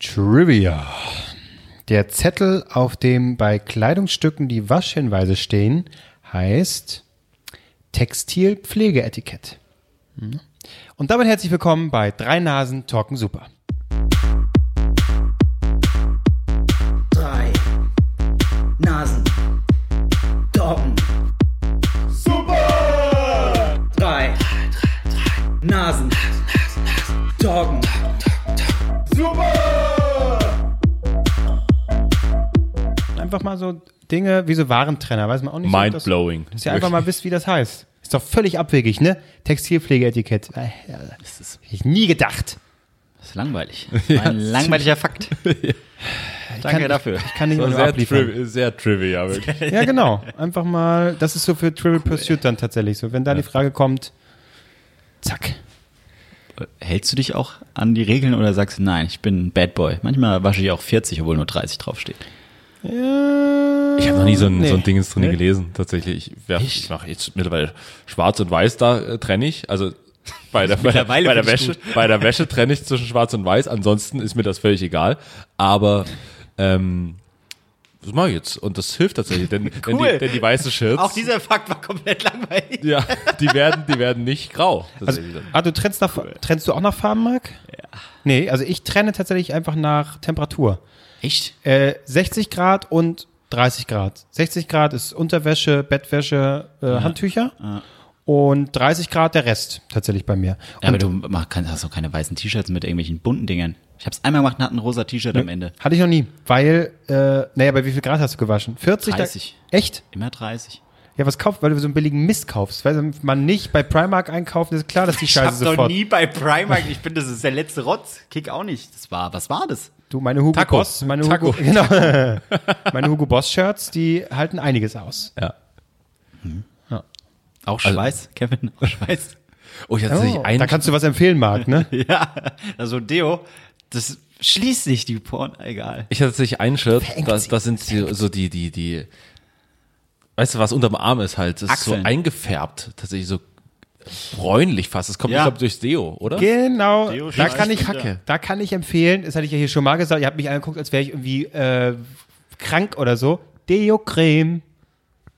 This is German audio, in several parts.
Trivia. Der Zettel, auf dem bei Kleidungsstücken die Waschhinweise stehen, heißt Textilpflegeetikett. Hm. Und damit herzlich willkommen bei Drei Nasen Talken Super. Einfach mal so Dinge wie so Warentrenner, weiß man auch nicht. so, dass- Mindblowing. Dass ihr einfach mal wisst, wie das heißt. Ist doch völlig abwegig, ne? Textilpflegeetikett. Ja, Das ist, Hätte ich nie gedacht. das ist langweilig. War ein langweiliger Fakt. Danke kann- dafür. Ich kann nicht war nur sehr, abliefern. triv sehr trivia, wirklich. Ja, genau. Einfach mal, das ist so für Trivial Pursuit dann tatsächlich so. Wenn da die Frage kommt, zack. Hältst du dich auch an die Regeln oder sagst du, nein, ich bin ein Bad Boy? Manchmal wasche ich auch 40, obwohl nur 30 draufsteht. Ja, Ich habe noch nie so ein, nee. so ein Ding drin Nee. gelesen, tatsächlich. Ich, werf- ich mache jetzt mittlerweile schwarz und weiß, da äh, trenne ich. Also bei der, bei der, bei der Wäsche, bei der Wäsche trenne ich zwischen schwarz und weiß. Ansonsten ist mir das völlig egal. Aber ähm, das mache ich jetzt. Und das hilft tatsächlich, denn, denn, Cool. die, denn die weiße Shirts, Auch dieser Fakt war komplett langweilig. ja, die werden, die werden nicht grau. Also, ah, du trennst, nach, trennst du auch nach Farben, Marc? Ja. Nee, also ich trenne tatsächlich einfach nach Temperatur. Echt? Äh, 60 Grad und 30 Grad. 60 Grad ist Unterwäsche, Bettwäsche, äh, Handtücher. Und 30 Grad der Rest tatsächlich bei mir. Ja, aber du mach, hast doch keine weißen T-Shirts mit irgendwelchen bunten Dingern. Ich hab's einmal gemacht und hatte ein rosa T-Shirt am Ende. Hatte ich noch nie, weil, äh, naja, bei wie viel Grad hast du gewaschen? 40? 30. Da, echt? Immer 30. Ja, was kauft, weil du so einen billigen Mist kaufst. Weil man nicht bei Primark einkaufen, ist klar, dass die Ich Scheiße hab doch sofort. nie bei Primark, ich bin, das ist der letzte Rotz. Kick auch nicht. Das war, was war das? Du, meine Hugo. Boss, meine. Hugo, genau. meine Hugo Boss Shirts, die halten einiges aus. Ja. Auch Schweiß, Kevin, auch Schweiß. Oh, ich hatte tatsächlich Oh, einen. da kannst du was empfehlen, Marc, ne? ja, also Deo, das schließt sich die Porn, egal. Ich hatte tatsächlich ein Shirt, das, sich. das sind die, so die, die, die, weißt du, was unterm Arm ist halt, das ist so Achseln. eingefärbt, tatsächlich so bräunlich fast. Das kommt, Ja. ich glaube, durchs Deo, oder? Genau, Deo da kann ich, Kacke. da kann ich empfehlen, das hatte ich ja hier schon mal gesagt, ihr habt mich angeguckt, als wäre ich irgendwie äh, krank oder so. Deo-Creme.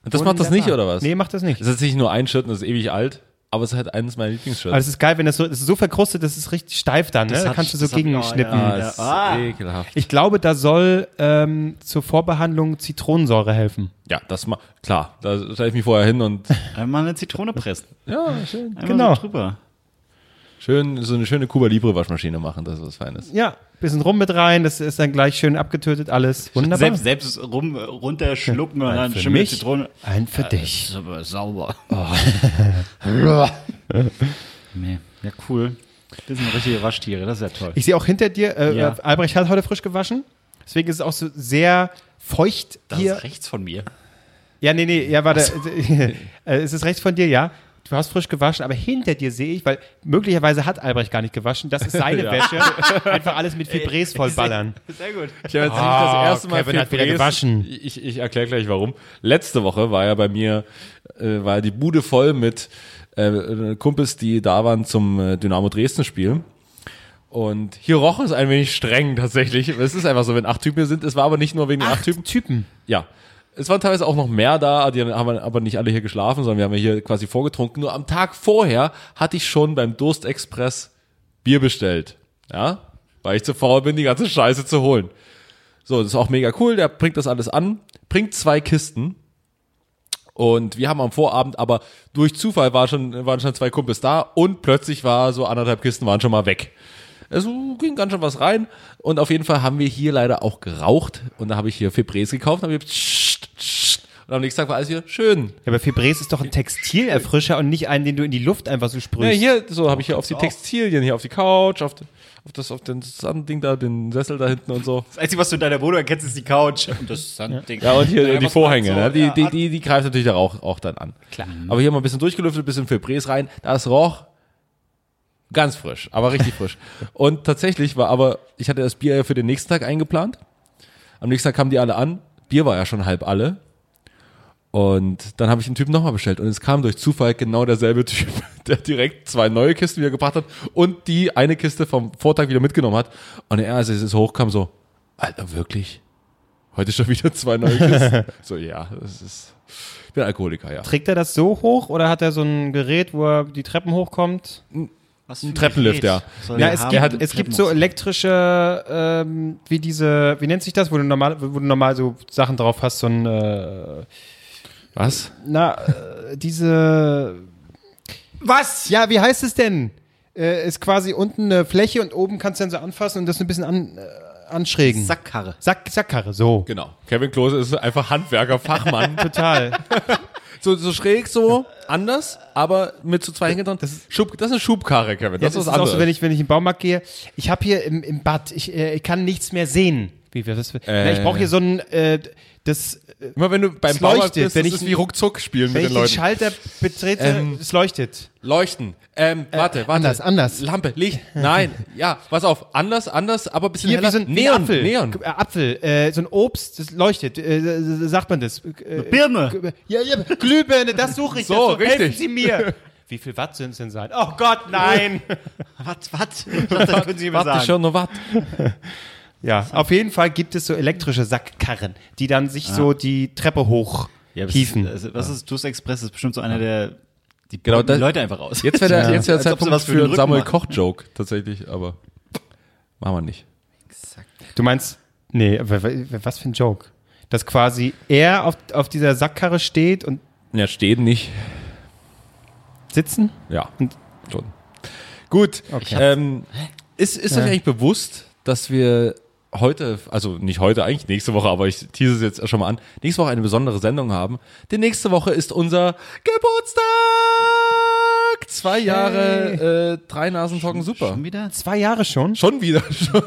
Und das macht das nicht, oder was? Nee, macht das nicht. Das ist tatsächlich nur ein Shirt und das ist ewig alt, aber es ist halt eines meiner Lieblingsshirts. Aber es ist geil, wenn das so, das ist so verkrustet, das ist richtig steif dann, ne? Das Da kannst du so gegenschnippen. ah, ja. das ist Ah. ekelhaft. Ich glaube, da soll ähm, zur Vorbehandlung Zitronensäure helfen. Ja, das ma klar, da stelle ich mich vorher hin und Einmal eine Zitrone pressen. ja, schön. Einmal Genau. so drüber. Schön, so eine schöne Cuba Libre Waschmaschine machen, das ist was Feines. Ja, bisschen rum mit rein, das ist dann gleich schön abgetötet, alles wunderbar. Selbst, selbst rum, runterschlucken und dann für mich, Zitrone. ein für dich. ist aber sauber. nee. Ja, cool. Das sind richtige Waschtiere, das ist ja toll. Ich sehe auch hinter dir, äh, Ja. äh, Albrecht hat heute frisch gewaschen, deswegen ist es auch so sehr feucht das hier. ist rechts von mir. Ja, nee, nee, ja, warte. äh, es ist rechts von dir, ja. Du hast frisch gewaschen, aber hinter dir sehe ich, weil möglicherweise hat Albrecht gar nicht gewaschen, das ist seine Wäsche. Einfach alles mit Fibres vollballern. Sehr gut. Ich habe jetzt nicht das erste Mal Kevin hat wieder Fibres- gewaschen. Ich, ich erkläre gleich warum. Letzte Woche war ja bei mir, äh, war die Bude voll mit äh, Kumpels, die da waren zum äh, Dynamo Dresden Spiel. Und hier roch es ein wenig streng tatsächlich. Es ist einfach so, wenn acht Typen hier sind. Es war aber nicht nur wegen den acht Typen. Typen. Ja. Es waren teilweise auch noch mehr da, die haben aber nicht alle hier geschlafen, sondern wir haben hier quasi vorgetrunken. Nur am Tag vorher hatte ich schon beim Durstexpress Bier bestellt. Ja, weil ich zu faul bin, die ganze Scheiße zu holen. So, das ist auch mega cool, der bringt das alles an, bringt zwei Kisten. Und wir haben am Vorabend, aber durch Zufall war schon, waren schon zwei Kumpels da und plötzlich war so anderthalb Kisten waren schon mal weg. Also ging ganz schön was rein. Und auf jeden Fall haben wir hier leider auch geraucht. Und da habe ich hier Fibres gekauft und habe. Und am nächsten Tag war alles hier schön. Ja, aber Fibres ist doch ein Textilerfrischer und nicht einen, den du in die Luft einfach so Ja, sprühst. hier, so habe ich hier auf die Textilien, hier auf die Couch, auf, auf das, auf den Ding da, den Sessel da hinten und so. Das Einzige, was du in deiner Wohnung erkennst, ist die Couch. Und das Sandding. Ja, und hier Ja, die Vorhänge, so- ne? die, ja, die, die, die greift natürlich da auch, auch dann an. Klar. Aber hier mal ein bisschen durchgelüftet, ein bisschen Fibres rein. Das roch ganz frisch, aber richtig frisch. Und tatsächlich war aber, ich hatte das Bier ja für den nächsten Tag eingeplant. Am nächsten Tag kamen die alle an. Bier war ja schon halb alle. Und dann habe ich den Typen nochmal bestellt und es kam durch Zufall genau derselbe Typ, der direkt zwei neue Kisten wieder gebracht hat und die eine Kiste vom Vortag wieder mitgenommen hat. Und er, als es hochkam, so, Alter, wirklich? Heute schon wieder zwei neue Kisten? so, ja, das ist, ich bin Alkoholiker, ja. Trägt er das so hoch oder hat er so ein Gerät, wo er die Treppen hochkommt? Was Ein Treppenlift, ja. Ja, es gibt, hat es gibt so elektrische, ähm, wie diese, wie nennt sich das, wo du normal, wo du normal so Sachen drauf hast, so ein, äh, Was? na, äh, diese, Was? ja, wie heißt es denn? Äh, ist quasi unten eine Fläche und oben kannst du dann so anfassen und das ein bisschen an, äh, anschrägen. Sackkarre. Sack, Sackkarre, so. Genau. Kevin Klose ist einfach Handwerker, Fachmann. Total. So, so schräg, so anders, aber mit so zwei Hängen dran. Das ist, Schub, das ist eine Schubkarre, Kevin. Ja, Das, das ist was auch so, wenn ich, wenn ich in den Baumarkt gehe. Ich habe hier im, im Bad, ich, äh, ich kann nichts mehr sehen. Wie wir das, na, ich brauche hier so ein, äh, das, äh, Immer wenn du beim leuchtet, bist, wenn das ich- ist wie ruckzuck spielen wenn mit ich den den Leuten. Schalter betrete, Ähm, es leuchtet. Leuchten. Ähm, warte, warte. anders, anders. Lampe, Licht. Nein, ja, pass auf. Anders, anders, aber ein bisschen Hier heller. wie so ein wie Neon, ein Apfel. Neon. Äh, Apfel, äh, so ein Obst, das leuchtet. Äh, äh, sagt man das? Äh, Birne. Ja, ja, Glühbirne, das suche ich. So, das Helfen richtig. Sie mir. Wie viel Watt sind es denn sein? Oh Gott, nein. Was, was? Das können Sie mir Warte sagen. schon, noch was. Ja, auf jeden Fall gibt es so elektrische Sackkarren, die dann sich so die Treppe hoch Ja, hieven. das ist, was ist Toast Express? Das ist bestimmt so einer der, die Genau, das- Leute einfach aus. Jetzt wäre der, jetzt wär der Zeitpunkt was für einen Samuel. Koch-Joke, tatsächlich, aber machen wir nicht. Du meinst, nee, was für ein Joke? Dass quasi er auf, auf dieser Sackkarre steht und Ja, stehen nicht. sitzen? Ja, Und- schon. Gut. Okay. Ähm, ist ist euch eigentlich bewusst, dass wir heute, also nicht heute, eigentlich nächste Woche, aber ich tease es jetzt schon mal an, nächste Woche eine besondere Sendung haben. Denn nächste Woche ist unser Geburtstag! Zwei Jahre, äh, drei Nasen talken super. Schon wieder? Zwei Jahre schon? Schon wieder. Schon,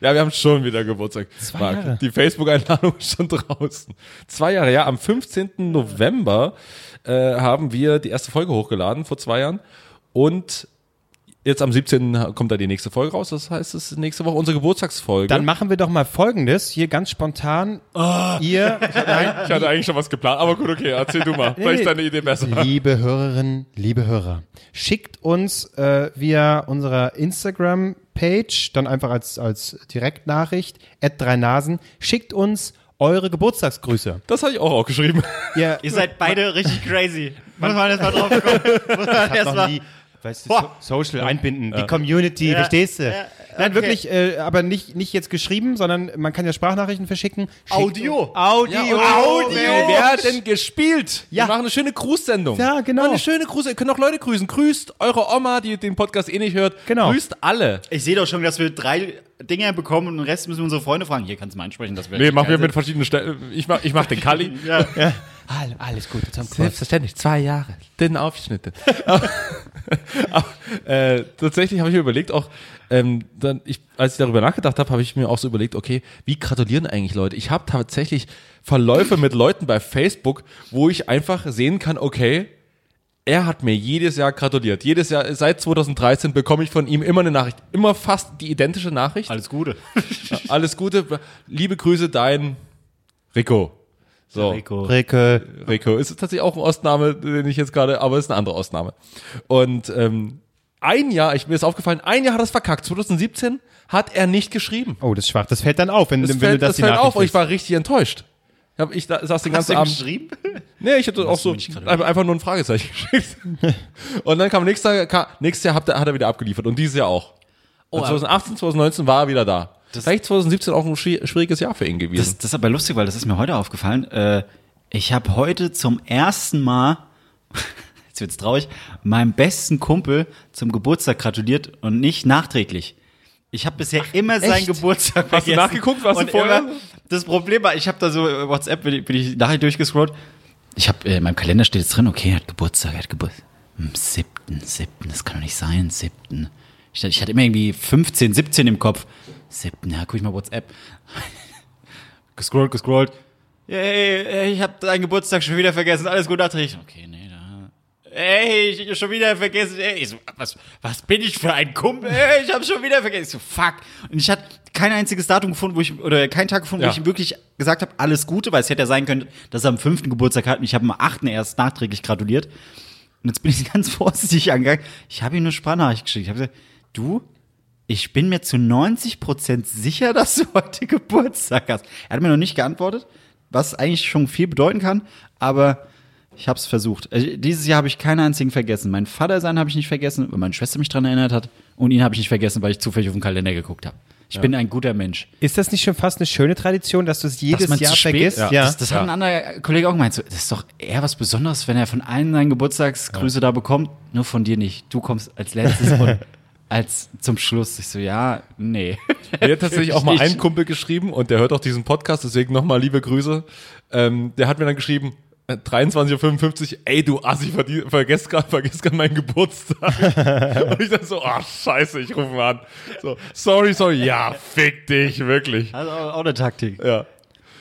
ja, wir haben schon wieder Geburtstag. Zwei Marc, Jahre. Die Facebook-Einladung ist schon draußen. Zwei Jahre, ja. Am 15. November äh, haben wir die erste Folge hochgeladen, vor zwei Jahren. Und jetzt am 17. kommt da die nächste Folge raus. Das heißt, es ist nächste Woche unsere Geburtstagsfolge. Dann machen wir doch mal folgendes, hier ganz spontan. Ihr, nein, ich hatte eigentlich schon was geplant, aber gut, okay, erzähl du mal. Vielleicht ist deine Idee besser. Liebe Hörerinnen, liebe Hörer, schickt uns äh, via unserer Instagram-Page, dann einfach als, als Direktnachricht, at drei Nasen, schickt uns eure Geburtstagsgrüße. Das habe ich auch aufgeschrieben. Ihr, Ihr seid beide richtig crazy. Muss man erst mal drauf kommen. Muss man erst noch mal. nie, weißt du, so, Social einbinden, die Community, Ja, verstehst du? ja, Nein, okay. wirklich, äh, aber nicht, nicht jetzt geschrieben, sondern man kann ja Sprachnachrichten verschicken. Schickt Audio. uns- Audio. Audio werden gespielt. Ja. Wir machen eine schöne Grußsendung. Ja, genau. Eine schöne Gruß. Ihr könnt auch Leute grüßen. Grüßt eure Oma, die den Podcast eh nicht hört. Genau. Grüßt alle. Ich sehe doch schon, dass wir drei Dinge bekommen und den Rest müssen wir unsere Freunde fragen. Hier kannst du mal einsprechen, das wäre Nee, machen wir mit verschiedenen Stellen. Ich mach, ich mach den Kali. Ja. All- Alles gut, jetzt haben wir Selbstverständlich, zwei Jahre. Den Aufschnitte. Äh, tatsächlich habe ich mir überlegt, auch, ähm, dann, ich, als ich darüber nachgedacht habe, habe ich mir auch so überlegt, okay, wie gratulieren eigentlich Leute? Ich habe tatsächlich Verläufe mit Leuten bei Facebook, wo ich einfach sehen kann, okay, er hat mir jedes Jahr gratuliert. Jedes Jahr, seit 2013 bekomme ich von ihm immer eine Nachricht. Immer fast die identische Nachricht. Alles Gute. Alles Gute. Liebe Grüße, dein Rico. So. Rico. Ricke. Rico. Ist tatsächlich auch ein Ostname, den ich jetzt gerade, aber ist eine andere Ostname. Und ähm, ein Jahr, ich, mir ist aufgefallen, ein Jahr hat er es verkackt. 2017 hat er nicht geschrieben. Oh, das ist schwach. Das fällt dann auf, wenn, Das wenn fällt, du das das die fällt auf und ich war richtig enttäuscht. Hab ich da, saß den Hast ganzen du Abend. geschrieben? Nee, ich hatte auch so einfach nur ein Fragezeichen geschickt. und dann kam nächstes Jahr, kam, nächstes Jahr hat er, hat er wieder abgeliefert und dieses Jahr auch. Oh, Und 2018, 2019 war er wieder da. Vielleicht 2017 auch ein schwi- schwieriges Jahr für ihn gewesen. Das, das ist aber lustig, weil das ist mir heute aufgefallen. Äh, ich habe heute zum ersten Mal, jetzt wird's traurig, meinem besten Kumpel zum Geburtstag gratuliert und nicht nachträglich. Ich habe bisher immer seinen echt? Geburtstag Hast du vergessen. nachgeguckt, was du Und vorher- immer- Das Problem war, ich habe da so WhatsApp, bin ich, bin ich nachher durchgescrollt. Ich habe äh, in meinem Kalender steht jetzt drin, okay, er hat Geburtstag, er hat Geburtstag. Am siebten, siebten, das kann doch nicht sein, siebten. Ich, ich hatte immer irgendwie 15, 17 im Kopf. Siebten, ja, guck ich mal WhatsApp. gescrollt, gescrollt. Yay, ich habe deinen Geburtstag schon wieder vergessen. Alles gut nachträglich. Okay, nee, da. ey, ich hab schon wieder vergessen, ey. Ich so, was, was bin ich für ein Kumpel? Ey, ich hab schon wieder vergessen. Ich so, fuck. Und ich hatte kein einziges Datum gefunden, wo ich, oder keinen Tag gefunden, Ja. wo ich ihm wirklich gesagt habe, alles Gute, weil es hätte ja sein können, dass er am fünften Geburtstag hat und ich habe am achten erst nachträglich gratuliert. Und jetzt bin ich ganz vorsichtig angegangen. Ich habe ihm eine Sprachnachricht geschickt. Ich habe gesagt, du, ich bin mir zu 90% sicher, dass du heute Geburtstag hast. Er hat mir noch nicht geantwortet, was eigentlich schon viel bedeuten kann, aber ich habe es versucht. Also, dieses Jahr habe ich keinen einzigen vergessen. Mein Vater sein habe ich nicht vergessen, weil meine Schwester mich daran erinnert hat. Und ihn habe ich nicht vergessen, weil ich zufällig auf den Kalender geguckt habe. Ich bin ein guter Mensch. Ist das nicht schon fast eine schöne Tradition, dass du es jedes Jahr vergisst? Ja. Das, das hat ein anderer Kollege auch gemeint. So, das ist doch eher was Besonderes, wenn er von allen seinen Geburtstagsgrüße da bekommt, nur von dir nicht. Du kommst als letztes und als zum Schluss. Ich so, ja, nee. Mir hat tatsächlich auch mal ein Kumpel geschrieben und der hört auch diesen Podcast, deswegen nochmal liebe Grüße. Ähm, der hat mir dann geschrieben, äh, 23.55 Uhr, ey du Assi, vergesst gerade vergesst grad meinen Geburtstag. und ich dann so, ach scheiße, ich rufe mal an. So, sorry, sorry, ja, fick dich, wirklich. Also auch eine Taktik. Ja.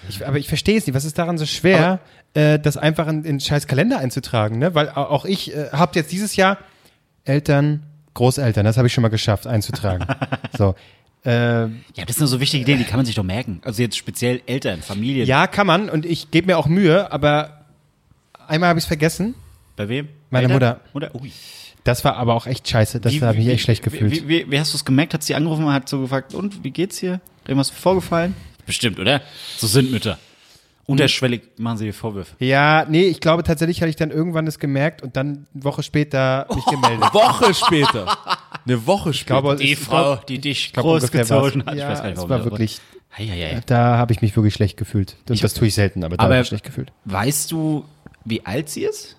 Ich, aber ich verstehe es nicht. Was ist daran so schwer, äh, das einfach in, in den scheiß Kalender einzutragen? Ne? Weil au- auch ich äh, habe jetzt dieses Jahr Eltern, Großeltern, das habe ich schon mal geschafft einzutragen. so. Äh, Ja, das sind so wichtige Dinge, die kann man sich doch merken. Also jetzt speziell Eltern, Familien. ja, kann man und ich gebe mir auch Mühe, aber einmal habe ich es vergessen. Bei wem? Meine Mutter. Mutter? Ui. Das war aber auch echt scheiße. Das habe ich echt schlecht gefühlt. Wie, wie, wie hast du es gemerkt? Hat sie angerufen und hat so gefragt, und wie geht's hier? Irgendwas vorgefallen? Bestimmt, oder? So sind Mütter. Unterschwellig machen sie dir Vorwürfe. ja, nee, ich glaube tatsächlich hatte ich dann irgendwann das gemerkt und dann eine Woche später mich gemeldet. Woche später. Eine Woche später. glaube, Die es- Frau, die dich glaub, großgezogen hat. Ja, ich weiß gar nicht, warum war das- wirklich, Hei, hei, hei. da habe ich mich wirklich schlecht gefühlt. Und das tue ich selten, aber da habe ich schlecht gefühlt. Weißt du, wie alt sie ist?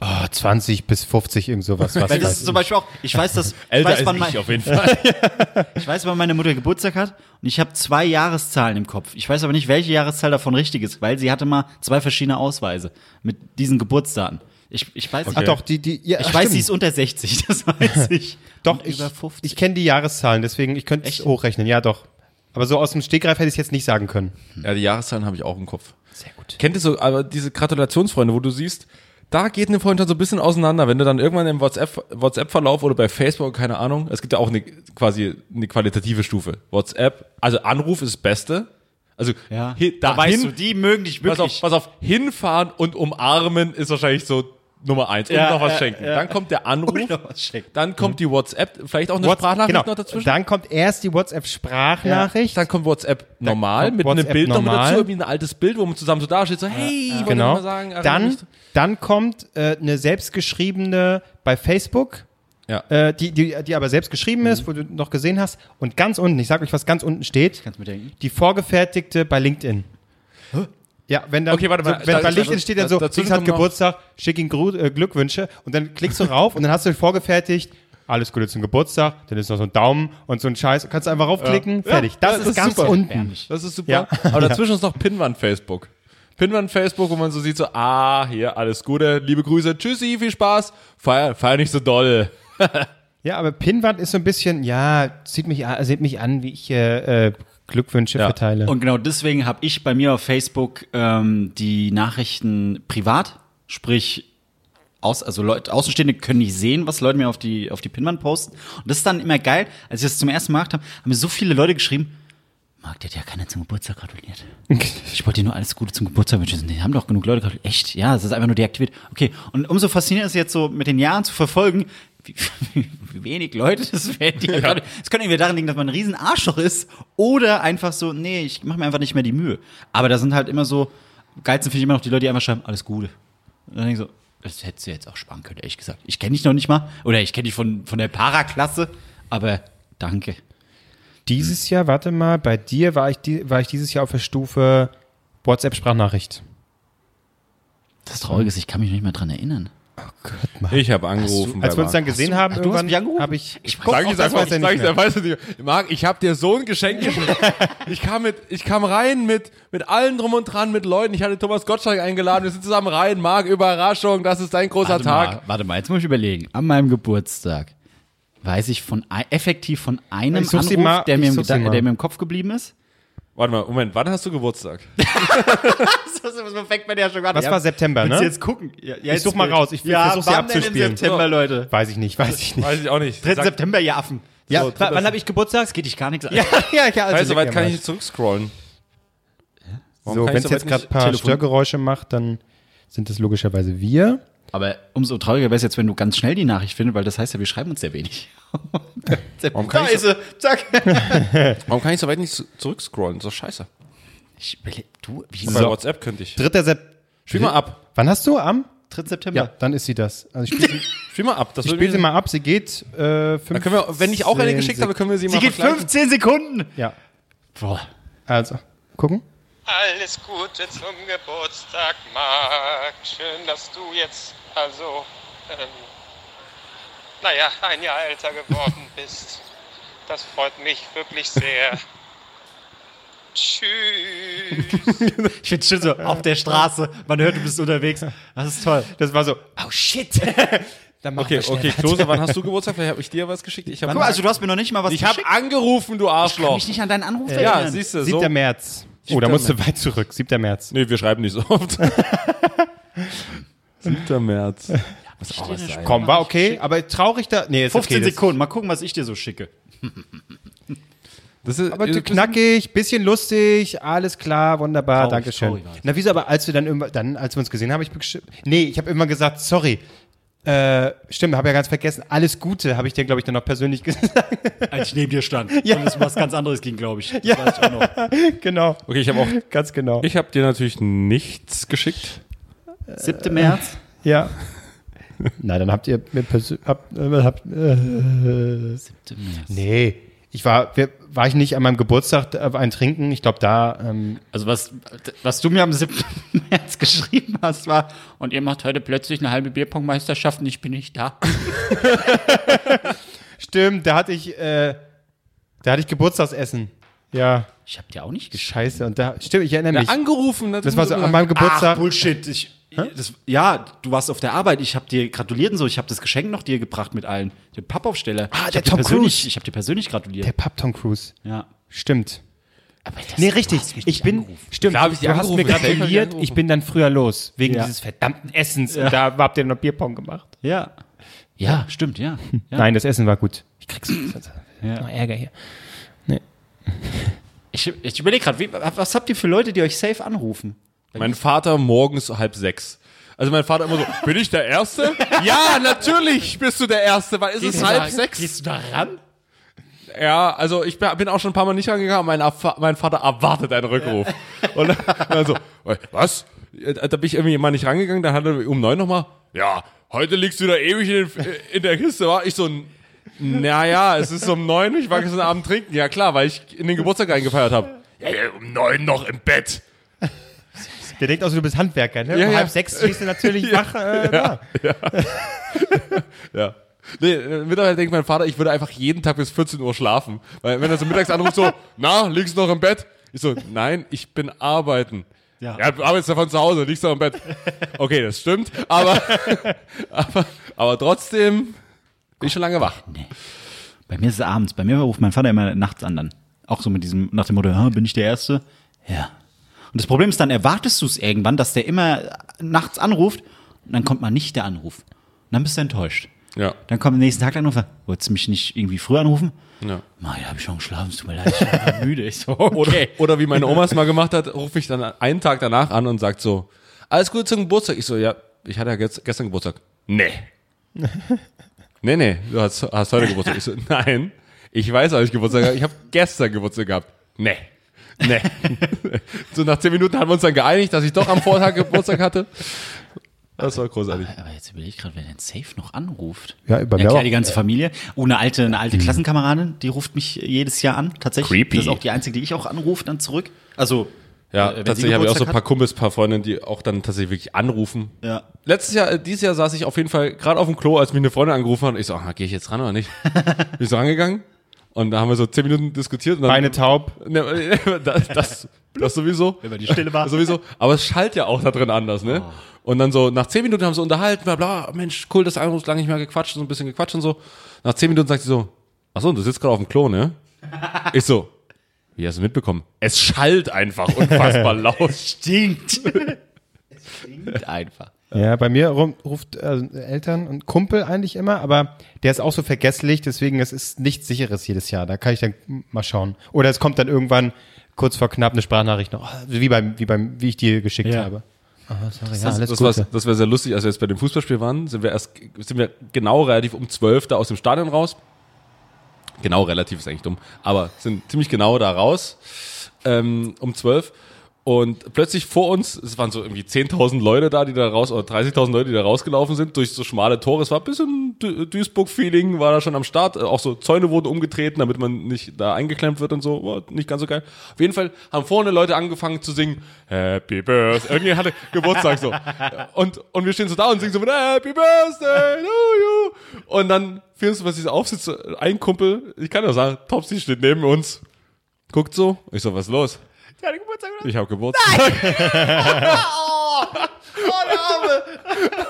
Oh, 20 bis 50, irgend sowas. Was Weil das ist zum Beispiel auch, ich weiß, dass, ich Älter weiß, als wann ich mein, auf jeden Fall. ich weiß, wann meine Mutter Geburtstag hat und ich habe zwei Jahreszahlen im Kopf. Ich weiß aber nicht, welche Jahreszahl davon richtig ist, weil sie hatte mal zwei verschiedene Ausweise mit diesen Geburtsdaten. Ich, ich weiß, Ach doch, die, die, ja, ich ach, weiß, stimmt. sie ist unter 60, das weiß ich. Doch, Und ich, über 50. ich kenne die Jahreszahlen, deswegen, ich könnte es Echt? hochrechnen, ja doch. Aber so aus dem Stegreif hätte ich es jetzt nicht sagen können. Ja, die Jahreszahlen habe ich auch im Kopf. Sehr gut. Kennt ihr so, aber diese Gratulationsfreunde, wo du siehst, da geht eine Freundschaft so ein bisschen auseinander, wenn du dann irgendwann im WhatsApp, WhatsApp-Verlauf oder bei Facebook, keine Ahnung, es gibt ja auch eine, quasi eine qualitative Stufe. WhatsApp, also Anruf ist das Beste. Also, Ja, hi- da weißt du, die mögen dich pass wirklich. auf, pass auf, hinfahren und umarmen ist wahrscheinlich so Nummer eins. Und Ja, noch was ja, schenken. ja. Dann kommt der Anruf, Und noch was schenken. dann kommt die WhatsApp, vielleicht auch eine What- Sprachnachricht genau. noch dazwischen. Dann kommt erst die WhatsApp-Sprachnachricht. Dann kommt WhatsApp normal kommt mit WhatsApp einem Bild noch mit normal. dazu, irgendwie ein altes Bild, wo man zusammen so dasteht, so hey, wollte ich genau. mal sagen, dann, dann kommt äh, eine selbstgeschriebene bei Facebook, Ja. äh, die, die, die aber selbst geschrieben ist, wo du noch gesehen hast. Und ganz unten, ich sag euch, was ganz unten steht, Kannst du mir denken? die vorgefertigte bei LinkedIn. Ja, wenn dann, Okay, warte mal, so, wenn da- bei da- LinkedIn steht dann so, da- dazwischen Dings hat Geburtstag, schick ihm Gru äh, Glückwünsche und dann klickst du rauf und dann hast du vorgefertigt, alles Gute zum Geburtstag, dann ist noch so ein Daumen und so ein Scheiß, kannst du einfach raufklicken, fertig. Das, Ja, ist das ist ganz super. unten. Das ist super. Ja. Aber dazwischen ist noch Pinwand Facebook. Pinwand Facebook, wo man so sieht, so, ah, hier, alles Gute, liebe Grüße, tschüssi, viel Spaß, feier, feier nicht so doll. Ja, aber Pinnwand ist so ein bisschen, ja, sieht mich, an- sieht mich an, wie ich äh, äh, Glückwünsche Ja. verteile. Und genau deswegen habe ich bei mir auf Facebook ähm, die Nachrichten privat, sprich aus, also Leute, Außenstehende können nicht sehen, was Leute mir auf die auf die Pinwand posten. Und das ist dann immer geil. Als ich das zum ersten Mal gemacht habe, haben mir so viele Leute geschrieben. Marc, der hat ja keiner zum Geburtstag gratuliert. Ich wollte dir nur alles Gute zum Geburtstag wünschen. Die haben doch genug Leute gratuliert. Echt? Ja, es ist einfach nur deaktiviert. Okay. Und umso faszinierender ist es jetzt so mit den Jahren zu verfolgen, wie, wie wenig Leute das werden. Ja. Es könnte entweder daran liegen, dass man ein riesen Arschloch ist oder einfach so, nee, ich mache mir einfach nicht mehr die Mühe. Aber da sind halt immer so, geilsten finde ich immer noch die Leute, die einfach schreiben, alles Gute. Und dann denke ich so, das hättest du jetzt auch sparen können, ehrlich gesagt. Ich kenne dich noch nicht mal. Oder ich kenne dich von, von der Paraklasse. Aber danke. Dieses Jahr, warte mal, bei dir war ich, die, war ich dieses Jahr auf der Stufe WhatsApp-Sprachnachricht. Das Traurige ist, ich kann mich nicht mehr dran erinnern. Ich habe angerufen. Als wir uns dann Hast gesehen du- haben, du hast irgendwann mich angerufen? habe ich. Ich Guck, Sag auch ich das einfach, weiß sag nicht du. Marc, ich habe dir so ein Geschenk geschenkt. ich kam mit, ich kam rein mit, mit allen drum und dran, mit Leuten. Ich hatte Thomas Gottschalk eingeladen. Wir sind zusammen rein. Marc, Überraschung, das ist dein großer Warte Tag. mal, warte mal, jetzt muss ich überlegen. An meinem Geburtstag weiß ich von effektiv von einem Anruf, mal, der, mir im, der mir im Kopf geblieben ist. Warte mal, Moment, wann hast du Geburtstag? So fängt man ja schon an. Was war September, du ne? jetzt gucken? Ja, ja, Ich such mal raus, ich ja, versuch's hier wann denn im abzuspielen. September, Leute. Weiß ich nicht, weiß ich nicht. Weiß ich auch nicht. 3. Sag- September, ihr Affen. Ja, So, wann habe ich Geburtstag? Das geht dich gar nichts an. Ja, ja, ja. Also Weil so leg weit kann ich nicht zurückscrollen. Warum So, wenn es so jetzt gerade ein paar Telefon- Störgeräusche macht, dann sind es logischerweise wir. Aber umso trauriger wäre es jetzt, wenn du ganz schnell die Nachricht findest, weil das heißt ja, wir schreiben uns sehr wenig. Warum kann da ich ist sie. Zack. Warum kann ich so weit nicht zu- zurückscrollen? So scheiße. Ich, will- du, wie Bei So. WhatsApp könnte ich. 3. Sep Spiel mal ab. Wann hast du? Am? 3. September. Ja, dann ist sie das. Also ich spiele Spiel mal ab. Das ich würde spiel sie mal ab. Sie geht äh, Dann können wir, wenn ich auch eine geschickt habe, können wir sie, Sie mal geht vergleichen. 15 Sekunden. Ja, Boah. also, gucken. Alles Gute zum Geburtstag, Marc. Schön, dass du jetzt also, ähm, naja, ein Jahr älter geworden bist. Das freut mich wirklich sehr. Tschüss. Ich finde schön so, auf der Straße, man hört, du bist unterwegs. Das ist toll. Das war so, oh shit. Okay, okay. Klose, wann hast du Geburtstag? Vielleicht habe ich dir was geschickt. Ich Guck habe also du hast mir noch nicht mal was ich hab geschickt. angerufen, du Ich kann Arschloch. mich nicht an deinen Anruf Ja, erinnern. siehst du, 7. so. März. Oh, da 7. musst du weit zurück. 7. März. Nee, wir schreiben nicht so oft. 7. März. Muss auch was sein. Komm, war okay, aber traurig da. Nee, ist 15 okay. das- Sekunden. Mal gucken, was ich dir so schicke. Das ist, Aber äh, knackig, bisschen lustig, alles klar, wunderbar, Traurig, war es. Na, wieso, aber als wir dann irgendwann, dann, als wir uns gesehen haben, hab ich bestimmt, nee, ich habe immer gesagt, sorry. Äh, stimmt, habe ja ganz vergessen. Alles Gute habe ich dir, glaube ich, dann noch persönlich gesagt. Als ich neben dir stand. Und es um was ganz anderes ging, glaube ich. Das ja. weiß ich auch noch. genau. Okay, ich habe auch. Ganz genau. Ich habe dir natürlich nichts geschickt. 7. März. ja. Na, dann habt ihr mir persönlich. Hab, äh, habt, äh, 7. März. nee, ich war, war ich nicht an meinem Geburtstag äh, ein Trinken. Ich glaube, da. Ähm, Also was, was du mir am 7. März geschrieben hast, war, und ihr macht heute plötzlich eine halbe Bierpongmeisterschaft und ich bin nicht da. stimmt, da hatte ich, äh, da hatte ich Geburtstagsessen. Ja, Ich habe dir auch nicht geschrieben. scheiße. Und da, stimmt, ich erinnere Ja, mich. angerufen. Das war so an meinem Geburtstag. Ach, Bullshit. Ich, das, ja, du warst auf der Arbeit. Ich habe dir gratuliert und so. Ich habe das Geschenk noch dir gebracht mit allen. Den Pappaufsteller. Ah, ich der Tom persönlich, Cruise. Ich habe dir persönlich gratuliert. Der Pub Tom Cruise. ja. Stimmt. Aber das, Nee, du richtig. hast mich Ich bin, angerufen. stimmt, Klar hab ich du hast mir gratuliert, ich bin dann früher los, wegen Ja. dieses verdammten Essens. Und da habt ihr noch Bierpong gemacht. Ja. Ja, stimmt, ja. ja. Nein, das Essen war gut. Ich krieg's Ja. noch Ärger hier. Ich, ich überlege gerade, was habt ihr für Leute, die euch safe anrufen? Mein Vater morgens halb sechs. Also mein Vater immer so, bin ich der Erste? ja, natürlich bist du der Erste, weil es ist halb sechs. Gehst du da ran? Ja, also ich bin auch schon ein paar Mal nicht rangegangen, mein, mein Vater erwartet einen Rückruf. Und dann, so, äh, was? Da bin ich irgendwie mal nicht rangegangen, dann hat er um neun nochmal, ja, heute liegst du da ewig in, den, in der Kiste, war ich so, naja, es ist um neun, ich war gestern Abend trinken, ja klar, weil ich in den Geburtstag eingefeiert habe. Ja, ja, um neun noch im Bett. Der denkt auch, du bist Handwerker, ne? Ja, um ja. halb sechs stehst du natürlich wach äh, da. Ja. Nee, äh, mittlerweile denkt mein Vater, ich würde einfach jeden Tag bis 14 Uhr schlafen. Weil wenn er so mittags anruft, so, na, liegst du noch im Bett? Ich so, nein, ich bin arbeiten. Ja. Ja, du arbeitest ja von zu Hause, liegst du im Bett. Okay, das stimmt, aber, aber, aber trotzdem bin ich schon lange wach. Bei mir ist es abends. Bei mir ruft mein Vater immer nachts an dann. Auch so mit diesem, nach dem Motto, "Ah, bin ich der Erste? Ja. Und das Problem ist dann, erwartest du es irgendwann, dass der immer nachts anruft und dann kommt mal nicht der Anruf. Und dann bist du enttäuscht. Ja. Dann kommt am nächsten Tag der Anruf, wolltest du mich nicht irgendwie früher anrufen? ja. Mai, da habe ich schon geschlafen, es tut mir leid, ich war müde. Ich so, okay. Oder, oder wie meine Oma es mal gemacht hat, rufe ich dann einen Tag danach an und sagt so, alles Gute zum Geburtstag. Ich so, ja, ich hatte ja gest- gestern Geburtstag. Nee. nee, nee, du hast, hast heute Geburtstag. Ich so, nein, ich weiß, dass ich Geburtstag habe. Ich habe gestern Geburtstag gehabt. Nee. Nee. so nach zehn Minuten haben wir uns dann geeinigt, dass ich doch am Vortag Geburtstag hatte. Das war großartig. Aber jetzt überlege ich gerade, wer denn safe noch anruft. Ja, bei mir ja, klar, die ganze Familie. Oh, eine alte, eine alte Klassenkameradin, die ruft mich jedes Jahr an, tatsächlich. Creepy. Das ist auch die einzige, die ich auch anrufe, dann zurück. Also, Ja, äh, tatsächlich habe ich auch so ein paar Kumpels, paar Freundinnen, die auch dann tatsächlich wirklich anrufen. Ja. Letztes Jahr, äh, dieses Jahr saß ich auf jeden Fall gerade auf dem Klo, als mich eine Freundin angerufen hat. Und ich so, ah, gehe ich jetzt ran oder nicht? Bin ich so rangegangen und da haben wir so zehn Minuten diskutiert. Und dann, Beine taub. Ne, das, das, das sowieso. Wenn man die Stille war. Sowieso. Aber es schallt ja auch da drin anders, ne? Und dann so, nach zehn Minuten haben sie unterhalten, bla, bla, Mensch, cool, dass du anrufst, lange nicht mehr gequatscht, so ein bisschen gequatscht und so. Nach zehn Minuten sagt sie so, ach so, du sitzt gerade auf dem Klo, ne? Ich so, Wie hast du mitbekommen? Es schallt einfach unfassbar laut. Stinkt. Stinkt einfach. Ja, bei mir rum, ruft äh, Eltern und Kumpel eigentlich immer, aber der ist auch so vergesslich, deswegen es ist nichts sicheres jedes Jahr. Da kann ich dann mal schauen. Oder es kommt dann irgendwann kurz vor knapp eine Sprachnachricht noch, wie beim, wie beim, wie ich dir geschickt Ja. habe. Aha, sorry, ja, Das, alles das, Gute. das war sehr lustig, als wir jetzt bei dem Fußballspiel waren, sind wir erst, sind wir genau relativ um 12 da aus dem Stadion raus. Genau relativ ist eigentlich dumm, aber sind ziemlich genau da raus, ähm, um 12. Und plötzlich vor uns, es waren so irgendwie 10.000 Leute da, die da raus, oder 30.000 Leute, die da rausgelaufen sind, durch so schmale Tore. Es war ein bisschen Du- Duisburg-Feeling, war da schon am Start. Äh, Auch so Zäune wurden umgetreten, damit man nicht da eingeklemmt wird und so. War nicht ganz so geil. Auf jeden Fall haben vorne Leute angefangen zu singen, Happy Birthday. Irgendwie hatte Geburtstag so. Und, und wir stehen so da und singen so, Happy Birthday to you. Und dann, findest du, was dieser Aufsitz, ein Kumpel, ich kann ja sagen, Topsy steht neben uns, guckt so. Ich so, was ist los? Ja, Geburtstag oder? Ich habe Geburtstag.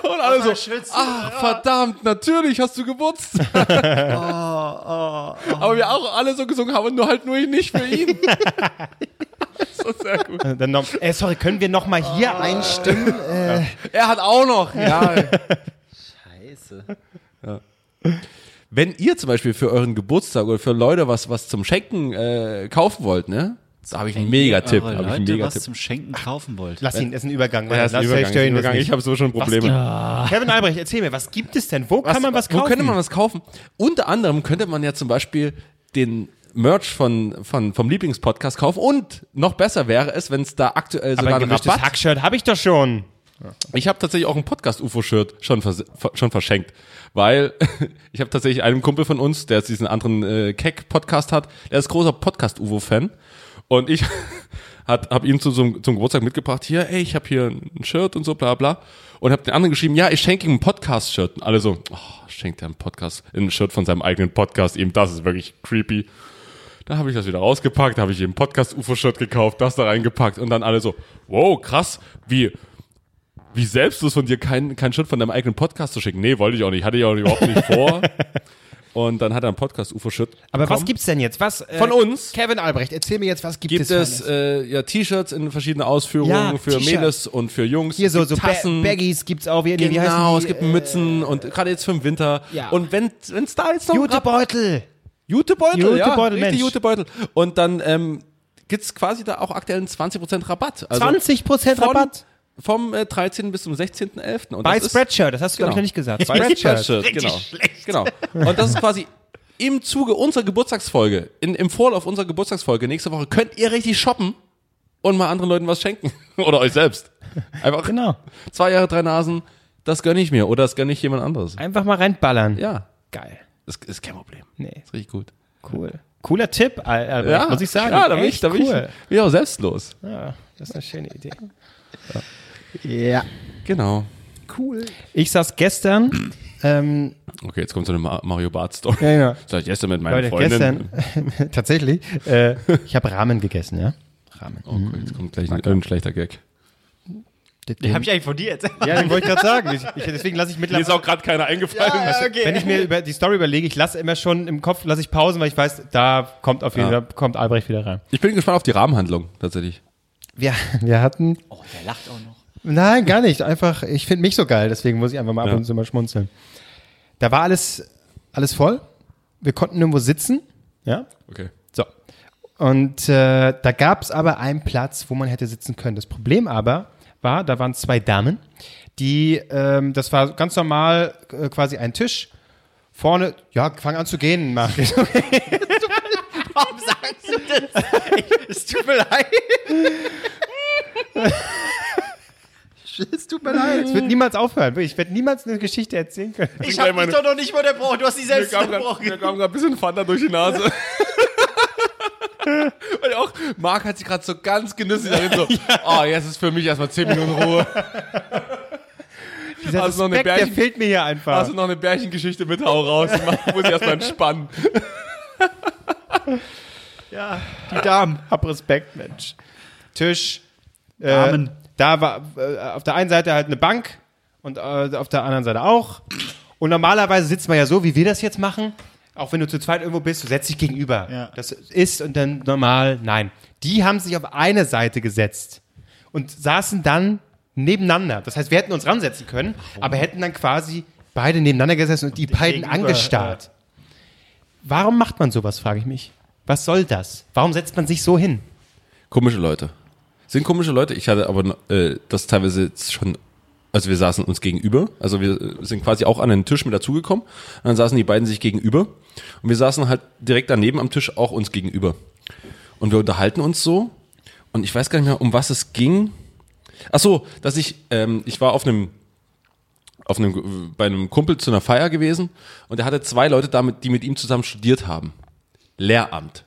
Und alle so, ach verdammt, natürlich hast du Geburtstag. Aber wir auch alle so gesungen haben, nur halt nur nicht für ihn. so sehr gut. Äh, Dann noch, äh, sorry, können wir noch mal hier einstimmen? Äh, Er hat auch noch, ja. Scheiße. Wenn ihr zum Beispiel für euren Geburtstag oder für Leute was, was zum Schenken äh, kaufen wollt, ne? Da habe ich einen Megatipp. Eure Hab ich einen Leute was Megatipp. zum Schenken kaufen wollt. lass ihn, ist ein Übergang. Ja, ist ein Übergang, ist ein das Übergang. Ich habe so schon Probleme. Kevin Albrecht, erzähl mir, was gibt es denn? Wo kann man was kaufen? Wo könnte man was kaufen? Unter anderem könnte man ja zum Beispiel den Merch von, von, vom Lieblingspodcast kaufen und noch besser wäre es, wenn es da aktuell Aber sogar ein einen gemischtes Rabatt Hackshirt habe ich doch schon. Ich habe tatsächlich auch ein Podcast-UFO-Shirt schon, vers ver- schon verschenkt, weil ich habe tatsächlich einem Kumpel von uns, der jetzt diesen anderen äh, Keck-Podcast hat, der ist großer Podcast-UFO-Fan und ich habe ihm zu, zum, zum Geburtstag mitgebracht, hier, ey, ich habe hier ein Shirt und so, bla bla und habe den anderen geschrieben, ja, ich schenke ihm ein Podcast-Shirt und alle so, oh, schenkt er ein Podcast, ein Shirt von seinem eigenen Podcast, ihm das ist wirklich creepy. Da habe ich das wieder rausgepackt, habe ich ihm ein Podcast-UFO-Shirt gekauft, das da reingepackt und dann alle so, wow, krass, wie, wie selbstlos von dir kein, kein Schritt von deinem eigenen Podcast zu schicken. Nee, wollte ich auch nicht, hatte ich auch überhaupt nicht vor. Und dann hat er ein Podcast-UFO-Shirt. Aber was bekommen. gibt's denn jetzt? Was, äh, Von uns Kevin Albrecht, erzähl mir jetzt, was gibt, gibt es? es Feines? äh, ja T-Shirts in verschiedenen Ausführungen Ja, für. Mädels und für Jungs. Hier so, Es so gibt ba Tassen. Baggies gibt's auch. Wie, wie heißen Genau, die? es gibt Äh, Mützen und gerade jetzt für den Winter. Ja. Und wenn es da jetzt noch einen Rabatt- Jutebeutel. Jutebeutel, ja, Jutebeutel, richtig. Jutebeutel. Und dann ähm, gibt's quasi da auch aktuell einen 20% Rabatt. Also 20% von- Rabatt. Vom äh, 13. bis zum 16.11. Und Bei das ist- Spreadshirt, das hast du, glaube ich, Genau. noch nicht gesagt. Bei Spreadshirt, genau. genau. Und das ist quasi im Zuge unserer Geburtstagsfolge, in, im Vorlauf unserer Geburtstagsfolge nächste Woche, könnt ihr richtig shoppen und mal anderen Leuten was schenken. Oder euch selbst. Einfach Genau. zwei Jahre, drei Nasen, das gönne ich mir oder das gönne ich jemand anderes. Einfach mal reinballern. Ja, Geil. das ist kein Problem. Nee, Ist richtig gut. cool. Cooler Tipp, Albrecht, muss ich sagen. Ja, da bin ich, da bin ich, cool. bin ich auch selbstlos. Ja, das ist eine schöne Idee. Ja. Genau. Cool. Ich saß gestern, ähm, Okay, jetzt kommt so eine Ma Mario Bart Story. ja, ja. Seit gestern mit meiner Leute, Freundin. gestern, tatsächlich, äh, ich habe Ramen gegessen, ja. Ramen. Oh, okay, jetzt kommt gleich ein, ein schlechter Gag. Den habe ich eigentlich von dir erzählt. ja, den wollte ich gerade sagen. Ich, ich, deswegen lasse ich Mir ist mittlerweile, auch gerade keiner eingefallen. wenn ich mir über die Story überlege, ich lasse immer schon im Kopf, lasse ich Pausen, weil ich weiß, da kommt auf jeden Ja. Fall, kommt Albrecht wieder rein. Ich bin gespannt auf die Rahmenhandlung, tatsächlich. Wir, wir hatten, Oh, der lacht auch noch. Nein, gar nicht, einfach, ich finde mich so geil, deswegen muss ich einfach mal ab Ja. und zu mal schmunzeln. Da war alles, alles voll. Wir konnten irgendwo sitzen, ja. Okay. So. Und äh, da gab es aber einen Platz, wo man hätte sitzen können. Das Problem aber war, da waren zwei Damen, die, ähm, das war ganz normal äh, quasi ein Tisch. Vorne, ja, fang an zu gehen, Marc. Warum sagst du das? es tut mir leid. es tut mir leid. Es wird niemals aufhören. Ich werde niemals eine Geschichte erzählen können. Ich habe dich doch noch nicht unterbrochen. Du hast sie selbst unterbrochen. Mir kam gerade ein bisschen Fanta durch die Nase. Und auch, Marc hat sich gerade so ganz genüsslich darin so, oh, jetzt ist für mich erstmal 10 Minuten Ruhe. Dieser Hast du noch eine Respekt, der Bärchen- fehlt mir hier einfach. Hast du noch eine Bärchengeschichte mit, hau raus. Ich muss ich erstmal entspannen. ja, die Damen. Hab Respekt, Mensch. Tisch. Äh, Damen. Da war äh, auf der einen Seite halt eine Bank und äh, auf der anderen Seite auch. Und normalerweise sitzt man ja so, wie wir das jetzt machen, Auch wenn du zu zweit irgendwo bist, du setzt dich gegenüber. Ja. Das ist und dann normal, nein. Die haben sich auf eine Seite gesetzt und saßen dann nebeneinander. Das heißt, wir hätten uns ransetzen können, aber hätten dann quasi beide nebeneinander gesessen und die beiden angestarrt. Warum macht man sowas, frage ich mich. Was soll das? Warum setzt man sich so hin? Komische Leute. Sind komische Leute. Ich hatte aber äh, das teilweise jetzt schon, also wir saßen uns gegenüber. Also wir sind quasi auch an den Tisch mit dazugekommen. Dann saßen die beiden sich gegenüber. Und wir saßen halt direkt daneben am Tisch auch uns gegenüber. Und wir unterhalten uns so. Und ich weiß gar nicht mehr, um was es ging. Ach so, dass ich, ähm, ich war auf einem auf einem, bei einem Kumpel zu einer Feier gewesen und er hatte zwei Leute damit, die mit ihm zusammen studiert haben. Lehramt.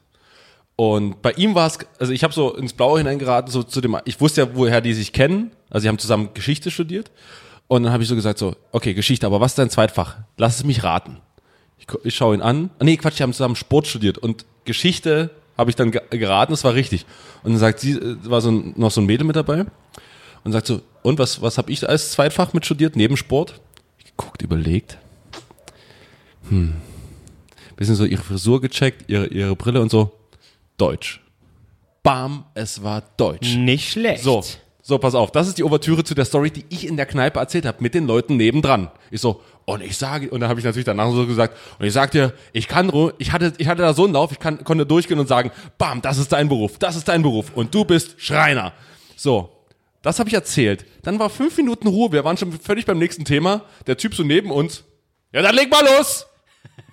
Und bei ihm war es, also ich habe so ins Blaue hineingeraten, so zu dem, ich wusste ja, woher die sich kennen. Also sie haben zusammen Geschichte studiert. Und dann habe ich so gesagt, so, okay, Geschichte, aber was ist dein Zweitfach? Lass es mich raten. Ich, ich schaue ihn an. Ah, nee, Quatsch, die haben zusammen Sport studiert. Und Geschichte habe ich dann ge- geraten, das war richtig. Und dann sagt sie, äh, war so ein, noch so ein Mädel mit dabei und sagt so, und was, was habe ich als Zweitfach mit studiert, neben Sport? Ich geguckt, überlegt. Hm. Bisschen so ihre Frisur gecheckt, ihre, ihre Brille und so. Deutsch. Bam, es war Deutsch. Nicht schlecht. So, so, pass auf. Das ist die Ouvertüre zu der Story, die ich in der Kneipe erzählt habe, mit den Leuten nebendran. Ich so, und ich sage, und dann habe ich natürlich danach so gesagt, und ich sag dir, ich kann, ich hatte, ich hatte da so einen Lauf, ich kann, konnte durchgehen und sagen, bam, das ist dein Beruf, das ist dein Beruf, und du bist Schreiner. So. Das habe ich erzählt. Dann war fünf Minuten Ruhe, wir waren schon völlig beim nächsten Thema. Der Typ so neben uns. Ja, dann leg mal los!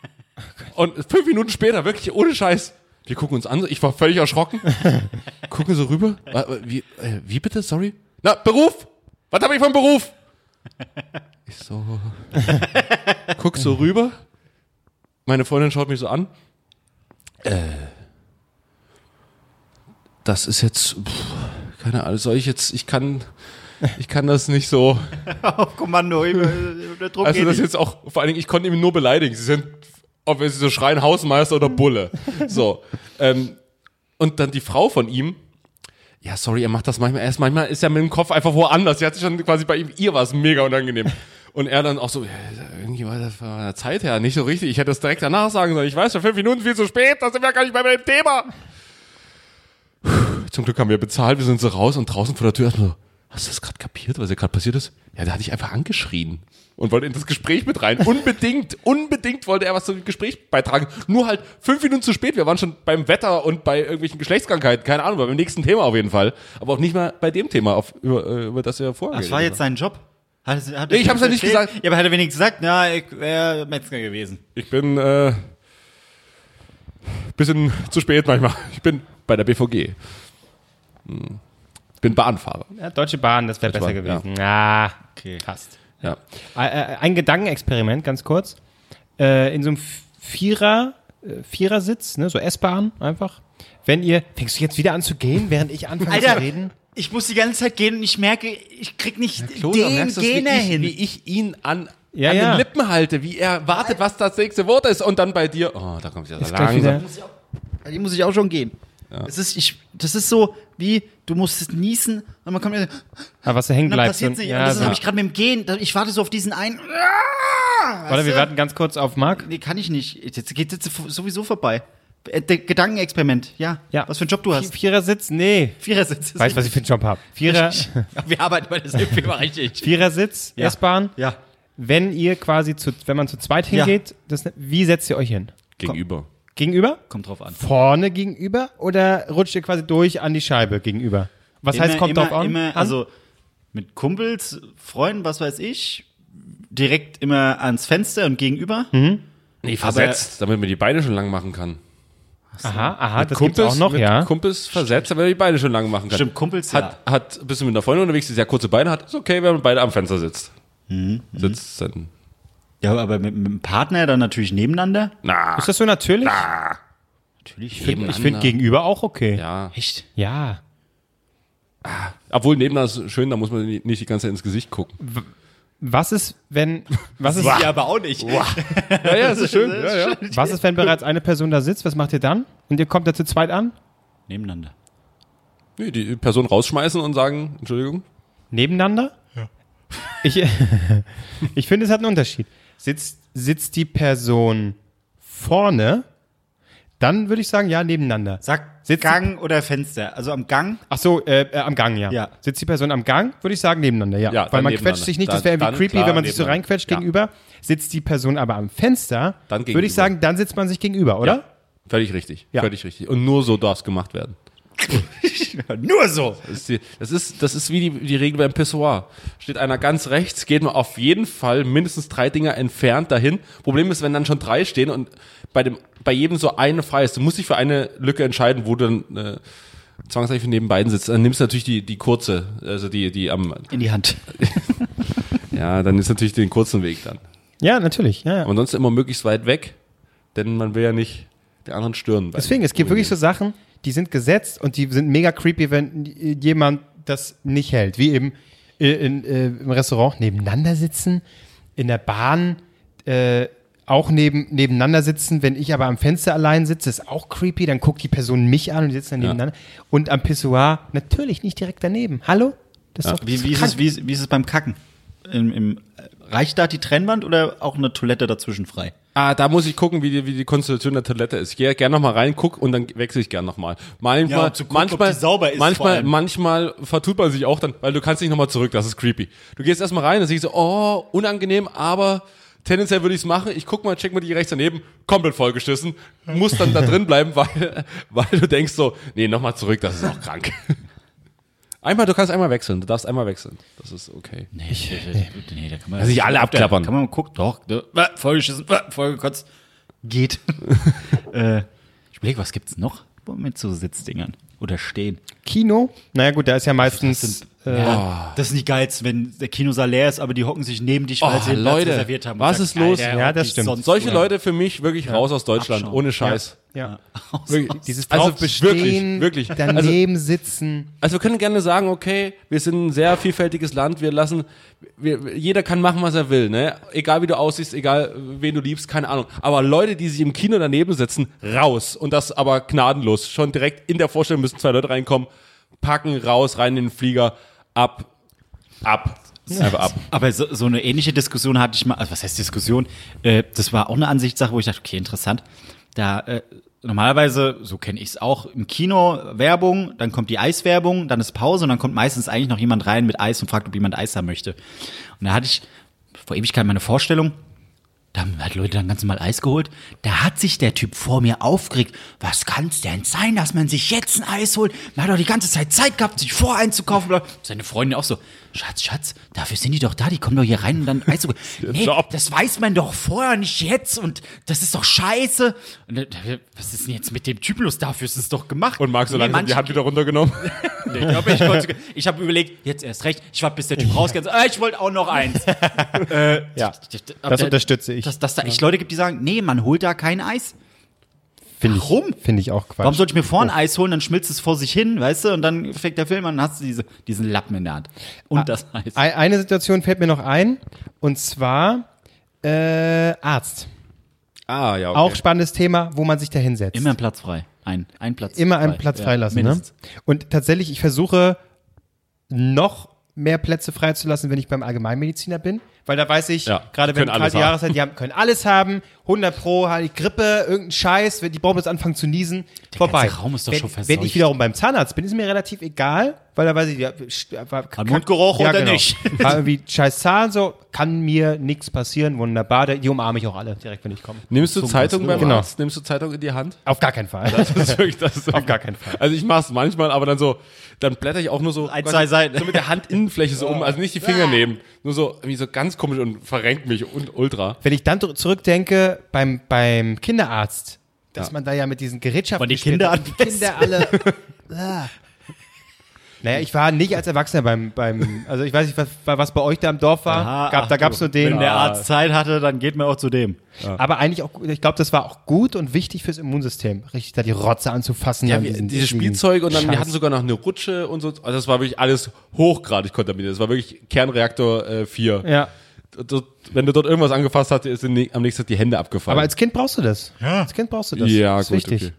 Und fünf Minuten später, wirklich ohne Scheiß, wir gucken uns an, ich war völlig erschrocken. gucken so rüber. Wie, äh, wie bitte, sorry? Na, Beruf! Was habe ich vom Beruf? Ich so. Guck so rüber. Meine Freundin schaut mich so an. Äh. Das ist jetzt. Pff, keine Ahnung, soll ich jetzt. Ich kann. Ich kann das nicht so. Auf Kommando, der Druck Also das jetzt auch, vor allen Dingen, ich konnte ihn nur beleidigen. Sie sind, ob wir sie so schreien, Hausmeister oder Bulle. So. Ähm, und dann die Frau von ihm, ja, sorry, er macht das manchmal, erst manchmal ist er mit dem Kopf einfach woanders. Sie hat sich schon quasi bei ihm, ihr war es mega unangenehm. Und er dann auch so, irgendwie war das von der Zeit her nicht so richtig. Ich hätte das direkt danach sagen sollen. Ich weiß, für fünf Minuten viel zu spät, da sind wir gar nicht bei dem Thema. Puh, Zum Glück haben wir bezahlt, wir sind so raus und draußen vor der Tür erstmal so, hast du das gerade kapiert, was hier gerade passiert ist? Ja, da hatte ich einfach angeschrien und wollte in das Gespräch mit rein. Unbedingt, unbedingt wollte er was zum Gespräch beitragen. Nur halt fünf Minuten zu spät. Wir waren schon beim Wetter und bei irgendwelchen Geschlechtskrankheiten, keine Ahnung, beim nächsten Thema auf jeden Fall. Aber auch nicht mal bei dem Thema, auf, über, äh, über das wir vorher Das war jetzt sein Job. Hat, hat Nee, ich hab's ja nicht gesagt. Ja, aber hat er wenigstens gesagt, na, ich wäre Metzger gewesen. Ich bin äh, bisschen zu spät manchmal. Ich bin bei der BVG. Hm. Ich bin Bahnfahrer. Ja, Deutsche Bahn, das wäre besser Bahn, gewesen. Ja, Okay. passt. Ja. Ein Gedankenexperiment, ganz kurz. Äh, in so einem Vierer, äh, Vierersitz, ne, so S-Bahn einfach. Wenn ihr, fängst du jetzt wieder an zu gehen, während ich anfange zu Alter, reden? ich muss die ganze Zeit gehen und ich merke, ich krieg nicht Klose, den Gene ich, hin. wie ich ihn an, Ja, an ja. den Lippen halte, wie er wartet, was das nächste Wort ist und dann bei dir, oh, da kommt ja langsam. wieder. Die muss ich auch schon gehen. Es ist, ich, das ist so wie, du musst niesen und man kommt mir, und Aber was da hängen bleibt. passiert so- nicht. ja, und das so. habe ich gerade mit dem Gehen. Ich warte so auf diesen einen. Warte, wir warten ganz kurz auf Marc. Nee, kann ich nicht. Jetzt geht jetzt sowieso vorbei. Äh, der Gedankenexperiment, ja. Ja. Was für einen Job du hast. Vierersitz? Nee. Vierersitz. Weißt du, was ich für einen Job habe? Vierer, Wir arbeiten bei derselben Firma, richtig. Vierersitz, Ja. S-Bahn. Ja. Wenn ihr quasi zu, wenn man zu zweit Ja. hingeht, das, wie setzt ihr euch hin? Gegenüber. Gegenüber? Kommt drauf an. Vorne gegenüber oder rutscht ihr quasi durch an die Scheibe gegenüber? Was heißt, kommt immer, drauf an? Immer, also mit Kumpels, Freunden, was weiß ich, direkt immer ans Fenster und gegenüber. Nee, versetzt, damit man die Beine schon lang machen kann. aha, aha, das gibt's auch noch, mit ja. Kumpels versetzt, damit man die Beine schon lang machen kann. Stimmt, Kumpels, hat, hat, bist du mit einer Freundin unterwegs, die sehr kurze Beine hat, ist okay, wenn man beide am Fenster sitzt. Mhm, Sitzt dann, Ja, aber mit, mit dem Partner dann natürlich nebeneinander. na, Ist das so natürlich? Natürlich. Ich finde nebeneinander. gegenüber auch okay. ja. Echt? Ja. Obwohl nebeneinander ist schön, da muss man nicht die ganze Zeit ins Gesicht gucken. Was ist, wenn, was ist, Ja, aber auch nicht. Ja, ja, das ist schön. Ja, ja. was ist, wenn bereits eine Person da sitzt? Was macht ihr dann? Und ihr kommt da zu zweit an? Nebeneinander. Nee, die Person rausschmeißen und sagen, Entschuldigung. Nebeneinander? Ja. Ich, ich finde, es hat einen Unterschied. Sitzt, sitzt die Person vorne, dann würde ich sagen, ja, nebeneinander. Sag Sitzt- Gang oder Fenster. Also am Gang. Ach so, äh, äh, am Gang, ja. Ja. Sitzt die Person am Gang, würde ich sagen, nebeneinander, ja. Ja, Weil man quetscht sich nicht, das Dann- wäre irgendwie creepy, klar wenn man sich so reinquetscht Ja. gegenüber. Sitzt die Person aber am Fenster, Dann würde ich sagen, dann sitzt man sich gegenüber, oder? Ja. Völlig richtig. Ja. Völlig richtig. Und nur so darf es gemacht werden. Nur so. Das ist, die, das ist, das ist wie die, die Regel beim Pissoir. Steht einer ganz rechts, geht man auf jeden Fall mindestens drei Dinger entfernt dahin. Problem ist, wenn dann schon drei stehen und bei, dem, bei jedem so eine frei ist, du musst dich für eine Lücke entscheiden, wo du dann äh, zwangsläufig neben beiden sitzt. Dann nimmst du natürlich die, die kurze, also die, die am, In die Hand. ja, dann ist natürlich den kurzen Weg dann. Ja, natürlich. Ja, ja. Aber ansonsten immer möglichst weit weg, denn man will ja nicht den anderen stören. Deswegen, es gibt wirklich so Sachen, die sind gesetzt und die sind mega creepy, wenn jemand das nicht hält. Wie eben äh, in, äh, im Restaurant nebeneinander sitzen, in der Bahn äh, auch neben, nebeneinander sitzen. Wenn ich aber am Fenster allein sitze, ist auch creepy. Dann guckt die Person mich an und sitzen dann Ja. nebeneinander. Und am Pissoir natürlich nicht direkt daneben. Hallo? Das ist doch Wie, wie, ist es, wie, ist, wie ist es beim Kacken? Im, im, reicht da die Trennwand oder auch eine Toilette dazwischen frei? Ah, da muss ich gucken, wie die, wie die Konstellation der Toilette ist. Ich gehe gerne nochmal rein, guck und dann wechsle ich gerne nochmal. Manchmal, Ja, gucken, manchmal, sauber ist manchmal, manchmal vertut man sich auch dann, weil du kannst nicht nochmal zurück, das ist creepy. Du gehst erstmal rein, dann siehst du, oh, unangenehm, aber tendenziell würde ich es machen. Ich guck mal, check mal die rechts daneben, komplett vollgeschissen, muss dann da drin bleiben, weil, weil du denkst so, nee, nochmal zurück, das ist auch krank. Einmal, du kannst einmal wechseln, du darfst einmal wechseln. Das ist okay. Nee, nee, nee da kann man Also nicht alle abklappern. Kann man mal gucken, doch, ne, äh, vollgeschissen, äh, vollgekotzt. Geht. äh, ich überlege, was gibt's noch mit so Sitzdingern? Oder stehen? Kino? Naja gut, da ist ja meistens äh, Ja, das ist nicht geil, wenn der Kinosaal leer ist, aber die hocken sich neben dich, weil Oh, sie den Platz Leute, reserviert haben. was ist los? Ja, das stimmt. sonst Solche wo- Leute für mich wirklich raus aus Deutschland, Abschauen. ohne Scheiß. ja. Wirklich, dieses also bestehen, wirklich, wirklich. daneben sitzen. Also wir können gerne sagen, okay, wir sind ein sehr vielfältiges Land, wir lassen, wir, jeder kann machen, was er will, ne? Egal wie du aussiehst, egal wen du liebst, keine Ahnung. Aber Leute, die sich im Kino daneben sitzen, raus. Und das aber gnadenlos. Schon direkt in der Vorstellung müssen zwei Leute reinkommen, packen, raus, rein in den Flieger, ab, ab. Einfach ab. Aber so, so eine ähnliche Diskussion hatte ich mal, also was heißt Diskussion? Äh, das war auch eine Ansichtssache, wo ich dachte, okay, interessant. Da äh, normalerweise, so kenne ich es auch, im Kino Werbung, dann kommt die Eiswerbung, dann ist Pause und dann kommt meistens eigentlich noch jemand rein mit Eis und fragt, ob jemand Eis haben möchte. Und da hatte ich vor Ewigkeit meine Vorstellung, da haben halt Leute dann ganz normal Eis geholt. Da hat sich der Typ vor mir aufgeregt. Was kann's denn sein, dass man sich jetzt ein Eis holt? Man hat doch die ganze Zeit Zeit gehabt, sich vor einzukaufen. Seine Freundin auch so, Schatz, Schatz, dafür sind die doch da. Die kommen doch hier rein und dann Eis holen. Nee, das weiß man doch vorher, nicht jetzt. Und das ist doch scheiße. Und, dann, was ist denn jetzt mit dem Typ los? Dafür ist es doch gemacht. Und Marc so langsam die Hand wieder runtergenommen. Nee, ich glaube, ich, konnte- ich habe überlegt, jetzt erst recht. Ich warte, bis der Typ rausgeht. Äh, ich wollte auch noch eins. Ja, Aber das unterstütze ich. Dass, dass da echt Leute gibt, die sagen, nee, man holt da kein Eis. Finde ich, Warum? Finde ich auch Quatsch. Warum sollte ich mir vorne Eis holen, dann schmilzt es vor sich hin, weißt du, und dann fängt der Film an und hast du diese, diesen Lappen in der Hand. Und das Eis. Ei- Eine Situation fällt mir noch ein, und zwar äh, Arzt. Ah, ja, okay. Auch spannendes Thema, wo man sich da hinsetzt. Immer ein Platz frei. Ein, ein Platz Immer frei. einen Platz Ja, freilassen. Ne? mindestens. Und tatsächlich, ich versuche noch mehr Plätze freizulassen, wenn ich beim Allgemeinmediziner bin. Weil da weiß ich, Ja, gerade wenn kalte haben. Jahreszeit, die haben, können alles haben, 100 pro, halt die Grippe, irgendein Scheiß, wenn die jetzt anfangen zu niesen, vorbei. ganze Raum ist doch wenn, schon Wenn verseucht. ich wiederum beim Zahnarzt bin, ist mir relativ egal, weil da weiß ich, ja, war, Hat Mundgeruch oder nicht? War irgendwie scheiß Zahn, so, kann mir nichts passieren, wunderbar, die umarme ich auch alle direkt, wenn ich komme. Nimmst du Zeitung beim Genau. Arzt? Nimmst du Zeitung in die Hand? Auf gar keinen Fall. Das ist wirklich, das ist Auf gar keinen Fall. Also ich mach's manchmal, aber dann so, dann blätter ich auch nur so Ein, zwei Seiten. so mit der Handinnenfläche so um, also nicht die Finger nehmen, nur so irgendwie so ganz komisch und verrenkt mich und ultra. Wenn ich dann zurückdenke beim, beim Kinderarzt, dass Ja. man da ja mit diesen Gerätschaften Von den gespielt Kinder an die Kinder alle. Ah. Naja, ich war nicht als Erwachsener beim, beim also ich weiß nicht, was, was bei euch da im Dorf war. Aha, Gab, ach da gab es nur den. Wenn der Arzt Zeit hatte, dann geht man auch zu dem. Aber eigentlich auch, ich glaube, das war auch gut und wichtig fürs Immunsystem, richtig da die Rotze anzufassen. Ja, diesen- diese diesen Spielzeug und dann, wir Scheiß. hatten sogar noch eine Rutsche und so. Also das war wirklich alles hochgradig kontaminiert. Das war wirklich Kernreaktor äh, 4. Ja. Dort, wenn du dort irgendwas angefasst hast, sind die- am nächsten Tag die Hände abgefallen. Aber als Kind brauchst du das. Als Kind brauchst du das. ja, das ist gut, wichtig. okay.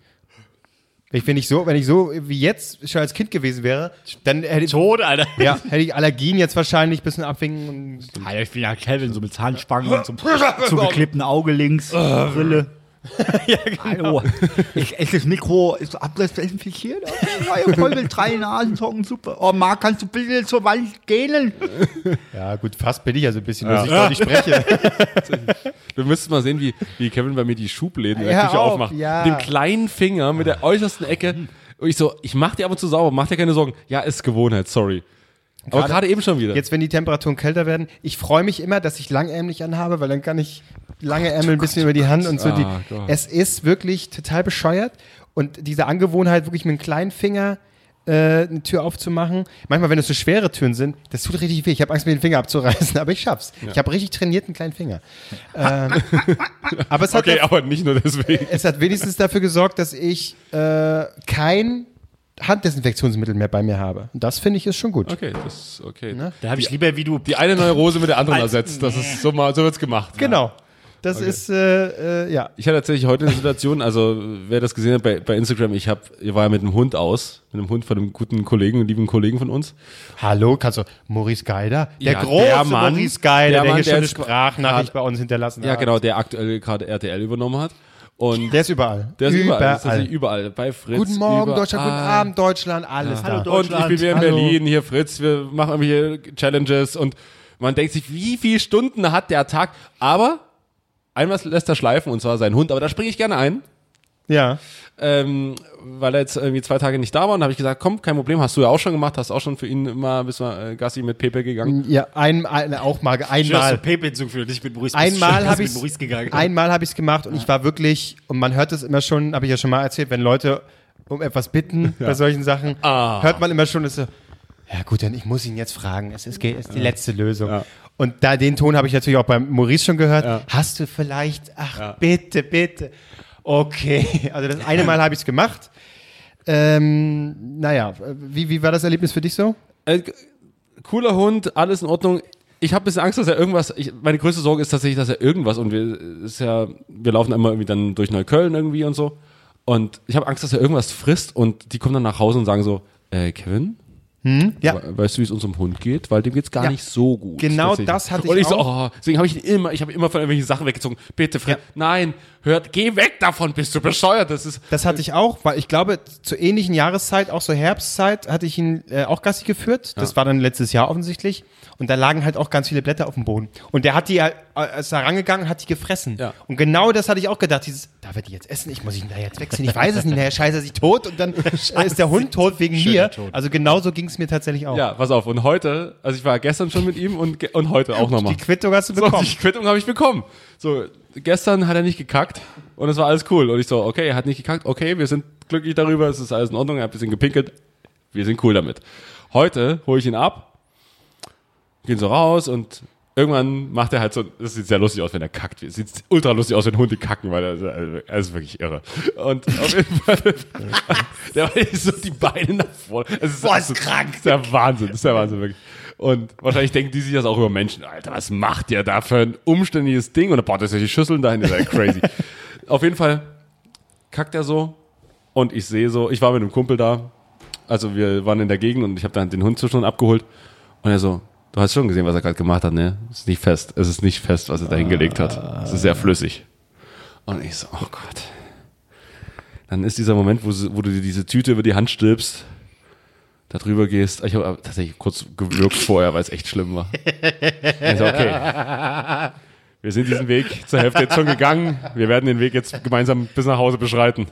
Ich, wenn ich so, wenn ich so wie jetzt schon als Kind gewesen wäre, dann hätte ich, Tot, Alter. ja, hätte ich Allergien jetzt wahrscheinlich ein bisschen abwinken und Alter, ich bin ja Kevin, so mit Zahnspangen und so zugeklebten Auge links, Brille. Hallo, ich, ist das Mikro ist abdesinfiziert? Okay, voll mit drei Nasensocken, super. Oh, Marc, kannst du bitte zur Wand gehen? Ja, gut, fast bin ich ja so ein bisschen, dass ich deutlich spreche. Du müsstest mal sehen, wie, wie Kevin bei mir die Schubläden in der Ja, Küche auf, aufmacht. ja. Mit dem kleinen Finger, mit der äußersten Ecke. Und ich so, ich mach dir ab und zu sauber, mach dir keine Sorgen. Ja, ist Gewohnheit, sorry. Aber Gerade- eben schon wieder. Jetzt, wenn die Temperaturen kälter werden, ich freue mich immer, dass ich langärmlich anhabe, weil dann kann ich lange Ärmel ein bisschen über die Hand und so. Die, Ah, es ist wirklich total bescheuert. Und diese Angewohnheit, wirklich mit dem kleinen Finger äh, eine Tür aufzumachen. Manchmal, wenn es so schwere Türen sind, das tut richtig weh. Ich habe Angst, mir den Finger abzureißen, aber ich schaff's. Ich habe richtig trainiert einen kleinen Finger. ähm, aber es hat, okay, aber nicht nur deswegen. es hat wenigstens dafür gesorgt, dass ich äh, kein Handdesinfektionsmittel mehr bei mir habe. Und das finde ich ist schon gut. Okay, das ist okay. Da habe ich lieber, wie du Die eine Neurose mit der anderen ersetzt. Das ist so mal, so wird's gemacht. Genau. Das ist, äh, äh, ja. Ich hatte tatsächlich heute eine Situation, also wer das gesehen hat bei, bei Instagram, ich hab, ich war ja mit einem Hund aus, mit einem Hund von einem guten Kollegen, lieben Kollegen von uns. Hallo, kannst du, Maurice Geider? Der Ja, große der Mann, Maurice Geider, der der, Mann, hier der schon eine Sprachnachricht bei uns hinterlassen Ja, hat. genau, der aktuell gerade RTL übernommen hat. Und Der ist überall. der ist überall. Der ist überall. Bei Fritz. Guten Morgen, überall. Deutschland, guten Abend, Deutschland, alles Hallo, da. Deutschland. Und ich bin wieder in Hallo. Berlin, hier Fritz, wir machen irgendwelche Challenges und man denkt sich, wie viele Stunden hat der Tag? Aber einmal lässt er schleifen und zwar sein Hund, aber da springe ich gerne ein. Ja. ähm, weil er jetzt irgendwie zwei Tage nicht da war und habe ich gesagt, komm, kein Problem, hast du ja auch schon gemacht, hast auch schon für ihn mal bis mal äh, Gassi mit Pepe gegangen. Ja, ein, ein, auch mal, einmal. Pepe hinzugefügt nicht mit Maurice bist. Schön, Einmal habe ich einmal habe ich es gemacht und ich war wirklich und man hört es immer schon, habe ich ja schon mal erzählt, wenn Leute um etwas bitten bei solchen Sachen, Ah. hört man immer schon, ist so, ja gut, dann ich muss ihn jetzt fragen, es ist, es ist die letzte Lösung. Ja. Und da den Ton habe ich natürlich auch beim Maurice schon gehört. Ja. Hast du vielleicht, ach bitte, bitte. Okay, also das eine Mal habe ich es gemacht. Ähm, naja, wie, wie war das Erlebnis für dich so? Äh, cooler Hund, alles in Ordnung. Ich habe ein bisschen Angst, dass er irgendwas, ich, meine größte Sorge ist tatsächlich, dass er irgendwas und wir, ist ja, wir laufen immer irgendwie dann durch Neukölln irgendwie und so. Und ich habe Angst, dass er irgendwas frisst und die kommen dann nach Hause und sagen so, äh, Kevin, Ja. We- Weißt du, wie es unserem Hund geht? Weil dem geht's gar Ja. nicht so gut. Genau das hatte ich Und ich so, auch. oh, deswegen habe ich ihn immer, ich habe immer von irgendwelchen Sachen weggezogen. Bitte, Fred, Ja. nein, hört, geh weg davon, bist du bescheuert. Das ist, Das hatte ich auch, weil ich glaube, zur ähnlichen Jahreszeit, auch so Herbstzeit, hatte ich ihn äh, auch Gassi geführt. Das war dann letztes Jahr offensichtlich. Und da lagen halt auch ganz viele Blätter auf dem Boden. Und der hat die, äh, ist da rangegangen, hat die gefressen. Ja. Und genau das hatte ich auch gedacht. Dieses, darf er die jetzt essen? Ich muss ihn da jetzt wechseln. Ich weiß es nicht. Nachher scheiße er sich tot und dann äh, ist der Hund tot wegen Schöner mir. Tod. Also genauso ging es mir tatsächlich auch. ja, pass auf. Und heute, also ich war gestern schon mit ihm und, und heute auch nochmal. Die Quittung hast du So, bekommen. die Quittung habe ich bekommen. So, gestern hat er nicht gekackt und es war alles cool. Und ich so, okay, er hat nicht gekackt, okay, wir sind glücklich darüber, es ist alles in Ordnung, er hat ein bisschen gepinkelt, wir sind cool damit. Heute hole ich ihn ab, gehen so raus und irgendwann macht er halt so, das sieht sehr lustig aus, wenn er kackt. Es sieht ultra lustig aus, wenn Hunde kacken, weil er, also, er ist wirklich irre. Und auf jeden Fall, der war so die Beine nach vorne. Es ist, Boah, es ist krank. Das ist der Wahnsinn, das ist der Wahnsinn, wirklich. Und wahrscheinlich denken die sich das auch über Menschen. Alter, was macht ihr da für ein umständliches Ding? Und dann baut er solche Schüsseln dahin, das ist ja crazy. Auf jeden Fall kackt er so und ich sehe so, ich war mit einem Kumpel da, also wir waren in der Gegend und ich habe dann den Hund zwischen abgeholt und er so, du hast schon gesehen, was er gerade gemacht hat, ne? Es ist nicht fest, es ist nicht fest, was er da hingelegt hat. Es ist sehr flüssig. Und ich so, oh Gott. Dann ist dieser Moment, wo, wo du dir diese Tüte über die Hand stülpst, da drüber gehst. Ich habe tatsächlich kurz gewürgt vorher, weil es echt schlimm war. Und ich so, okay. Wir sind diesen Weg zur Hälfte jetzt schon gegangen. Wir werden den Weg jetzt gemeinsam bis nach Hause beschreiten.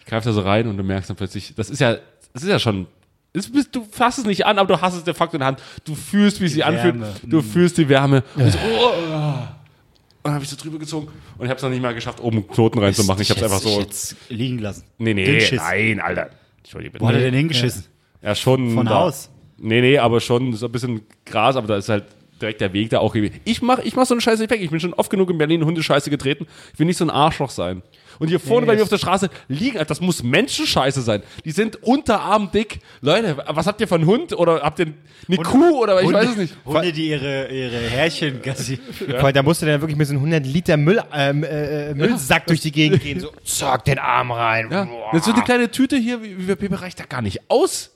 Ich greife da so rein und du merkst dann plötzlich, das ist ja, das ist ja schon, bist, du fasst es nicht an, aber du hast es de facto in der Hand. Du fühlst, wie es sich anfühlt. Du fühlst die Wärme. Und, so, oh, oh. und dann habe ich so drüber gezogen und ich habe es noch nicht mal geschafft, oben einen Knoten reinzumachen. Ich habe es einfach so. Jetzt liegen lassen. Nee, nee, nein, Alter. Entschuldige bitte. Wo hat er denn hingeschissen? Ja, schon. Von da. Haus? Nee, nee, aber schon so ein bisschen Gras, aber da ist halt direkt der Weg da auch gewesen. Ich mach, ich mach so eine Scheiße nicht weg. Ich bin schon oft genug in Berlin Hundescheiße getreten. Ich will nicht so ein Arschloch sein. Und hier vorne bei mir auf der Straße liegen, das muss Menschenscheiße sein. Die sind unterarmdick. Leute, was habt ihr für einen Hund? Oder habt ihr eine Kuh? Oder ich weiß es nicht. Hunde, die ihre, ihre Härchen, Gassi. Weil da musste der wirklich mit so einem 100 Liter Müll, ähm, äh, äh, Müllsack durch die Gegend gehen. So, zack, den Arm rein. Ja, Boah. das ist so eine kleine Tüte hier, wie, wie bei Pepe reicht da gar nicht aus.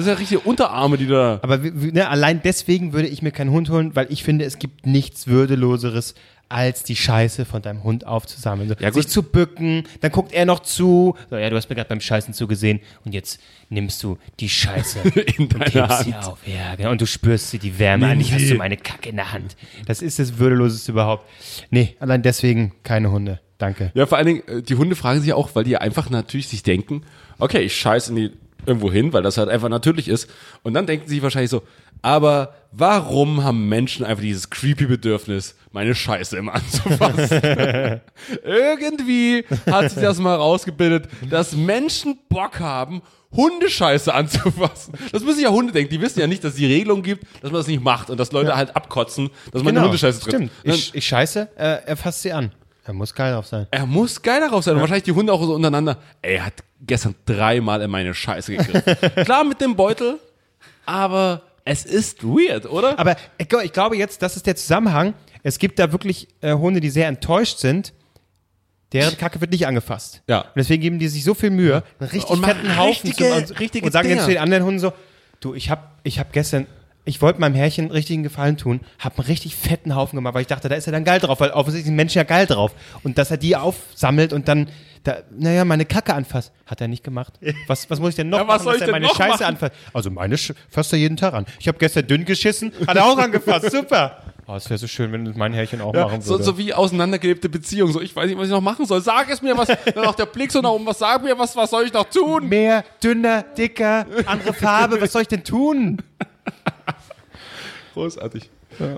Das sind ja richtige Unterarme, die da. Aber ne, allein deswegen würde ich mir keinen Hund holen, weil ich finde, es gibt nichts Würdeloseres als die Scheiße von deinem Hund aufzusammeln. So, Ja, sich zu bücken, dann guckt er noch zu. So, ja, du hast mir gerade beim Scheißen zugesehen und jetzt nimmst du die Scheiße In und hebst sie Hand. auf. Ja, genau. Und du spürst sie, die Wärme. Eigentlich hast du meine Kacke in der Hand. Das ist das Würdeloseste überhaupt. Nee, allein deswegen keine Hunde. Danke. Ja, vor allen Dingen, äh, die Hunde fragen sich auch, weil die einfach natürlich sich denken, okay, ich scheiße in die irgendwo hin, weil das halt einfach natürlich ist. Und dann denken sie sich wahrscheinlich so, aber warum haben Menschen einfach dieses creepy Bedürfnis, meine Scheiße immer anzufassen? Irgendwie hat sich das mal rausgebildet, dass Menschen Bock haben, Hundescheiße anzufassen. Das müssen ja Hunde denken. Die wissen ja nicht, dass es die Regelung gibt, dass man das nicht macht und dass Leute halt abkotzen, dass man eine Hundescheiße trifft. Genau, Stimmt. Ich, ich scheiße, äh, er fasst sie an. Er muss geil drauf sein. Er muss geil darauf sein. Und wahrscheinlich die Hunde auch so untereinander. Ey, er hat gestern dreimal in meine Scheiße gegriffen. Klar mit dem Beutel, aber es ist weird, oder? Aber ich, glaub- ich glaube jetzt, das ist der Zusammenhang. Es gibt da wirklich äh, Hunde, die sehr enttäuscht sind. Deren Kacke wird nicht angefasst. Ja. Und deswegen geben die sich so viel Mühe, einen richtig Und fetten Haufen richtige- und, richtige und sagen jetzt Dinger. zu den anderen Hunden so, du, ich hab, ich hab gestern, ich wollte meinem Herrchen einen richtigen Gefallen tun, hab einen richtig fetten Haufen gemacht, weil ich dachte, da ist er dann geil drauf, weil offensichtlich sind Menschen ja geil drauf. Und dass er die aufsammelt und dann, da, naja, meine Kacke anfasst, hat er nicht gemacht. Was, was muss ich denn noch Ja, was machen, soll dass ich er denn meine noch Scheiße machen? anfasst? Also meine Sch fasst er jeden Tag an. Ich habe gestern dünn geschissen, hat er auch angefasst, super. Oh, es wäre so schön, wenn mein Herrchen auch machen so, würde. so wie auseinandergelebte Beziehungen. So, ich weiß nicht, was ich noch machen soll. Sag es mir, was, dann auch der Blick so nach oben, was sag mir, was, was soll ich noch tun? Mehr, dünner, dicker, andere Farbe, was soll ich denn tun? Großartig.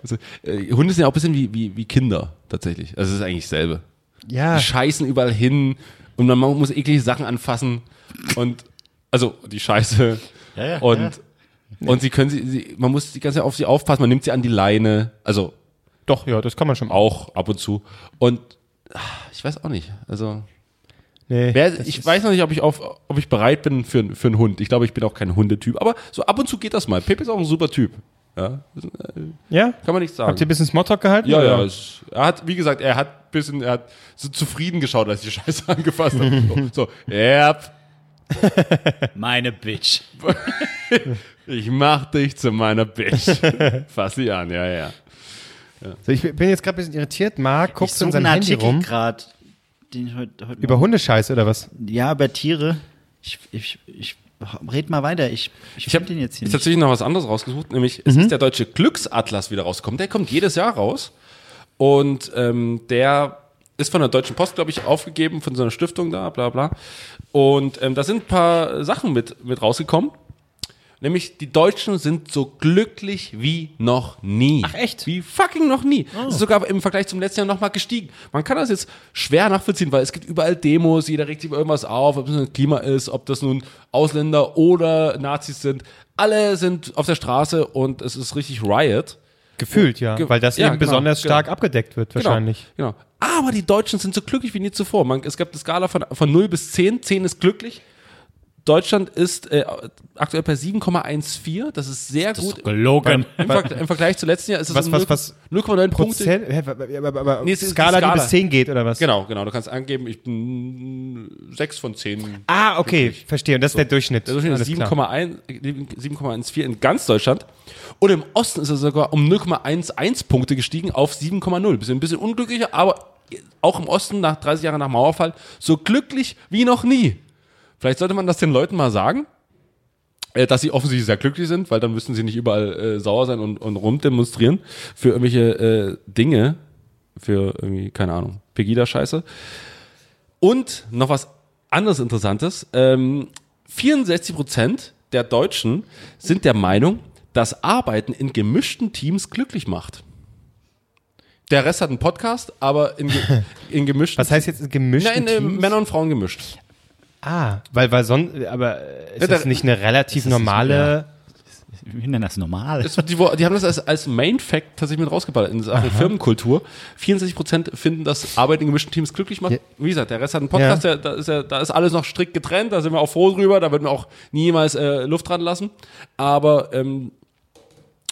Also, äh, Hunde sind ja auch ein bisschen wie, wie, wie Kinder, tatsächlich. Also, es ist eigentlich dasselbe. Ja. Die scheißen überall hin und man muss eklige Sachen anfassen und also die Scheiße Ja, ja, und und sie können sie, sie man muss die ganze Zeit auf sie aufpassen, man nimmt sie an die Leine, also Doch, ja, das kann man schon auch ab und zu und ah, ich weiß auch nicht, also Nee, wer, ich weiß noch nicht, ob ich auf ob ich bereit bin für für einen Hund. Ich glaube, ich bin auch kein Hundetyp, aber so ab und zu geht das mal. Pepe ist auch ein super Typ. Ja, Ja? kann man nicht sagen. Habt ihr ein bisschen Smalltalk gehalten? Ja, oder? ja. Es, er hat, wie gesagt, er hat ein bisschen, er hat so zufrieden geschaut, als ich die Scheiße angefasst habe. So, so yep, Meine Bitch. ich mach dich zu meiner Bitch. Fass sie an, ja, ja. So, ich bin jetzt gerade ein bisschen irritiert. Marc guckt ich in seinem Handy Artikel rum. gerade, den ich heute, heute Über Hundescheiße oder was? Ja, über Tiere. Ich, ich, ich red mal weiter. Ich, ich, Ich habe den jetzt hier ich nicht. tatsächlich noch was anderes rausgesucht, nämlich es ist der deutsche Glücksatlas wieder rausgekommen. Der kommt jedes Jahr raus und ähm, der ist von der Deutschen Post, glaube ich, aufgegeben, von so einer Stiftung da, bla bla. Und ähm, da sind ein paar Sachen mit, mit rausgekommen. Nämlich die Deutschen sind so glücklich wie noch nie. Ach, echt? Wie fucking noch nie. Das ist sogar im Vergleich zum letzten Jahr nochmal gestiegen. Man kann das jetzt schwer nachvollziehen, weil es gibt überall Demos, jeder regt sich über irgendwas auf, ob es nun Klima ist, ob das nun Ausländer oder Nazis sind. Alle sind auf der Straße und es ist richtig Riot. Gefühlt, ja. Ge- Weil das ja, eben genau, besonders genau. stark abgedeckt wird, wahrscheinlich. Genau, genau. Aber die Deutschen sind so glücklich wie nie zuvor. Man, es gab eine Skala von, von 0 bis 10. 10 ist glücklich. Deutschland ist äh, aktuell bei 7,14. Das ist sehr gut. Gelogen. Im, Ver Im Vergleich zu letzten Jahr ist es Was- um was- was- 0,9 Punkte. Hä, aber, aber, Nee, es ist die Skala, die Skala. bis 10 geht, oder was? Genau, genau. Du kannst angeben, ich bin 6 von 10. Ah, okay, verstehe. Und das ist der Durchschnitt. Der Durchschnitt ist Alles klar. 7,1 7,14 in ganz Deutschland. Und im Osten ist er sogar um 0,11 Punkte gestiegen auf 7,0. Bisschen, ein bisschen unglücklicher, aber auch im Osten nach 30 Jahren nach Mauerfall so glücklich wie noch nie. Vielleicht sollte man das den Leuten mal sagen, äh, dass sie offensichtlich sehr glücklich sind, weil dann müssen sie nicht überall äh, sauer sein und, und rumdemonstrieren für irgendwelche äh, Dinge, für irgendwie, keine Ahnung, Pegida-Scheiße. Und noch was anderes Interessantes. Ähm, 64 Prozent der Deutschen sind der Meinung, dass Arbeiten in gemischten Teams glücklich macht. Der Rest hat einen Podcast, aber in, ge in gemischten Was heißt jetzt gemischt? Na, in, äh, Männer und Frauen gemischt. Ah, weil, weil sonst, aber äh, ist Ja, das da- nicht eine relativ normale. Wir nennen das normal. Das, die, die haben das als, als Main Fact tatsächlich mit rausgeballert in Sachen Firmenkultur. 64 Prozent finden, dass Arbeit in gemischten Teams glücklich macht. Ja. Wie gesagt, der Rest hat einen Podcast, der, da, ist ja, da ist alles noch strikt getrennt, da sind wir auch froh drüber, da wird man auch niemals äh, Luft dran lassen. Aber ähm,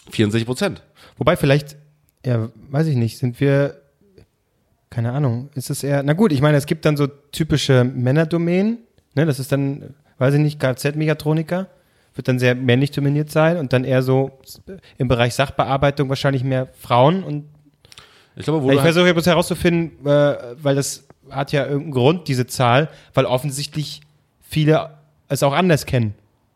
64 Prozent. Wobei vielleicht, ja, weiß ich nicht, sind wir, keine Ahnung, ist es eher, na gut, ich meine, es gibt dann so typische Männerdomänen, ne, das ist dann, weiß ich nicht, Kfz-Mechatroniker, wird dann sehr männlich dominiert sein und dann eher so im Bereich Sachbearbeitung wahrscheinlich mehr Frauen und Ich glaube, wo ich versuche ja bloß herauszufinden, äh, weil das hat ja irgendeinen Grund, diese Zahl, weil offensichtlich viele es auch anders kennen.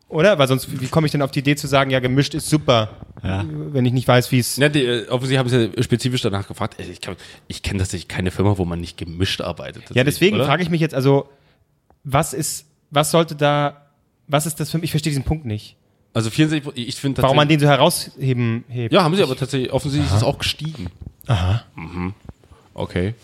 Oder? Weil sonst, wie komme ich denn auf die Idee zu sagen, ja, gemischt ist super, Ja. wenn ich nicht weiß, wie es. ja, die, äh, offensichtlich haben sie ja spezifisch danach gefragt. Ey, Ich, ich kenne tatsächlich keine Firma, wo man nicht gemischt arbeitet. Ja, deswegen frage ich mich jetzt, also, was ist, was sollte da, was ist das für mich? Ich verstehe diesen Punkt nicht. Also 64, ich finde Warum man den so herausheben hebt. Ja, haben sie aber tatsächlich, offensichtlich ist es auch gestiegen. Aha. Mhm. Okay.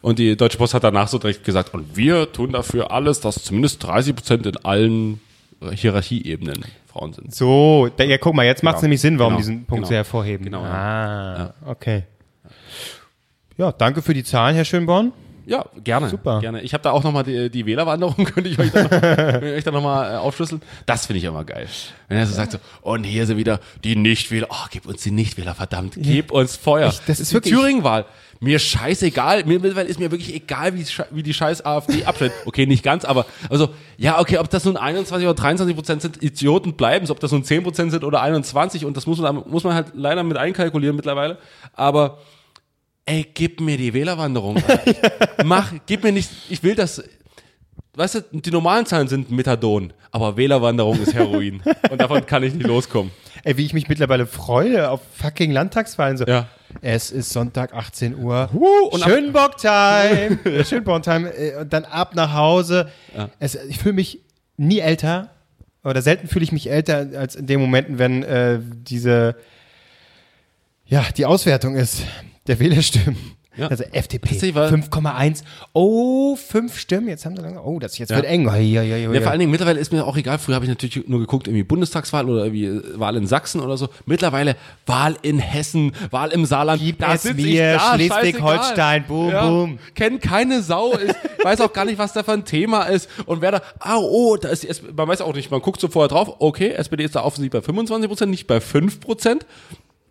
Und die Deutsche Post hat danach so direkt gesagt, und wir tun dafür alles, dass zumindest 30 Prozent in allen äh, Hierarchieebenen Frauen sind. So, da, ja, guck mal, jetzt macht es Genau. nämlich Sinn, warum Genau. diesen Punkt Genau. zu hervorheben. Genau. Ah, okay. Ja, danke für die Zahlen, Herr Schönborn. Ja, gerne. Super. Gerne. Ich habe da auch nochmal die, die Wählerwanderung, könnte ich euch da noch, nochmal äh, aufschlüsseln. Das finde ich immer geil. Wenn er so sagt so, und hier sind wieder die Nichtwähler. Oh, gib uns die Nichtwähler, verdammt. Gib uns Feuer. Ich- das ist die wirklich- Thüringen-Wahl. Mir scheißegal. Mir ist mir wirklich egal, wie, wie die scheiß AfD abschnitt. Okay, nicht ganz, aber also, ja, okay, ob das nun 21 oder 23 Prozent sind, Idioten bleiben ob das nun 10 Prozent sind oder 21 und das muss man, muss man halt leider mit einkalkulieren mittlerweile. Aber ey, gib mir die Wählerwanderung. Mach, gib mir nicht, ich will das, weißt du, die normalen Zahlen sind Methadon, aber Wählerwanderung ist Heroin. und davon kann ich nicht loskommen. Ey, wie ich mich mittlerweile freue auf fucking Landtagswahlen. So. Ja. Es ist Sonntag, 18 Uhr. und ab- Schönbock-Time. Schönborn-Time. äh, Und dann ab nach Hause. Es, ich fühle mich nie älter. Oder selten fühle ich mich älter als in den Momenten, wenn äh, diese, ja, die Auswertung ist der Wählerstimmen. Ja. Also FDP Tatsächlich war- 5,1. Oh, fünf Stimmen. Jetzt haben sie lange. Oh, das jetzt Ja. wird eng. Oi, oi, oi, oi. Ja, vor allen Dingen, mittlerweile ist mir auch egal, früher habe ich natürlich nur geguckt, irgendwie Bundestagswahl oder irgendwie äh, Wahl in Sachsen oder so. Mittlerweile Wahl in Hessen, Wahl im Saarland. Gib Da es mir, Schleswig-Holstein, boom, boom. Kennt keine Sau, ist, weiß auch gar nicht, was da für ein Thema ist. Und wer da, ah, oh, da ist die SPD, man weiß auch nicht, man guckt so vorher drauf, okay, SPD ist da offensichtlich bei 25 Prozent, nicht bei 5 Prozent.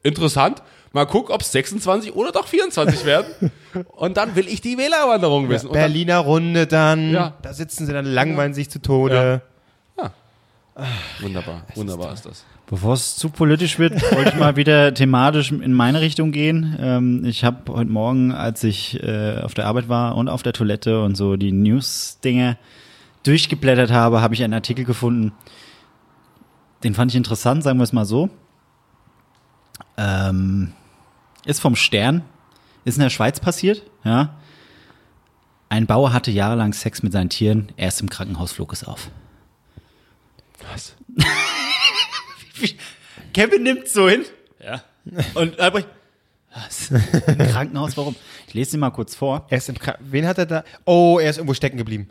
Interessant. Mal gucken, ob es 26 oder doch 24 werden. Und dann will ich die Wählerwanderung wissen. Dann, Berliner Runde dann. Ja. Da sitzen sie dann, langweilen sich zu Tode. wunderbar, wunderbar ist das. Bevor es zu politisch wird, wollte ich mal wieder thematisch in meine Richtung gehen. Ähm, ich habe heute Morgen, als ich äh, auf der Arbeit war und auf der Toilette und so die News-Dinge durchgeblättert habe, habe ich einen Artikel gefunden. Den fand ich interessant, sagen wir es mal so. Ähm, ist vom Stern, ist in der Schweiz passiert, ja. Ein Bauer hatte jahrelang Sex mit seinen Tieren, erst im Krankenhaus flog es auf. Was? Kevin nimmt so hin. Ja. Und Albrecht, was? Im Krankenhaus, warum? Ich lese sie mal kurz vor. Er ist im Kra Wen hat er da? Oh, er ist irgendwo stecken geblieben.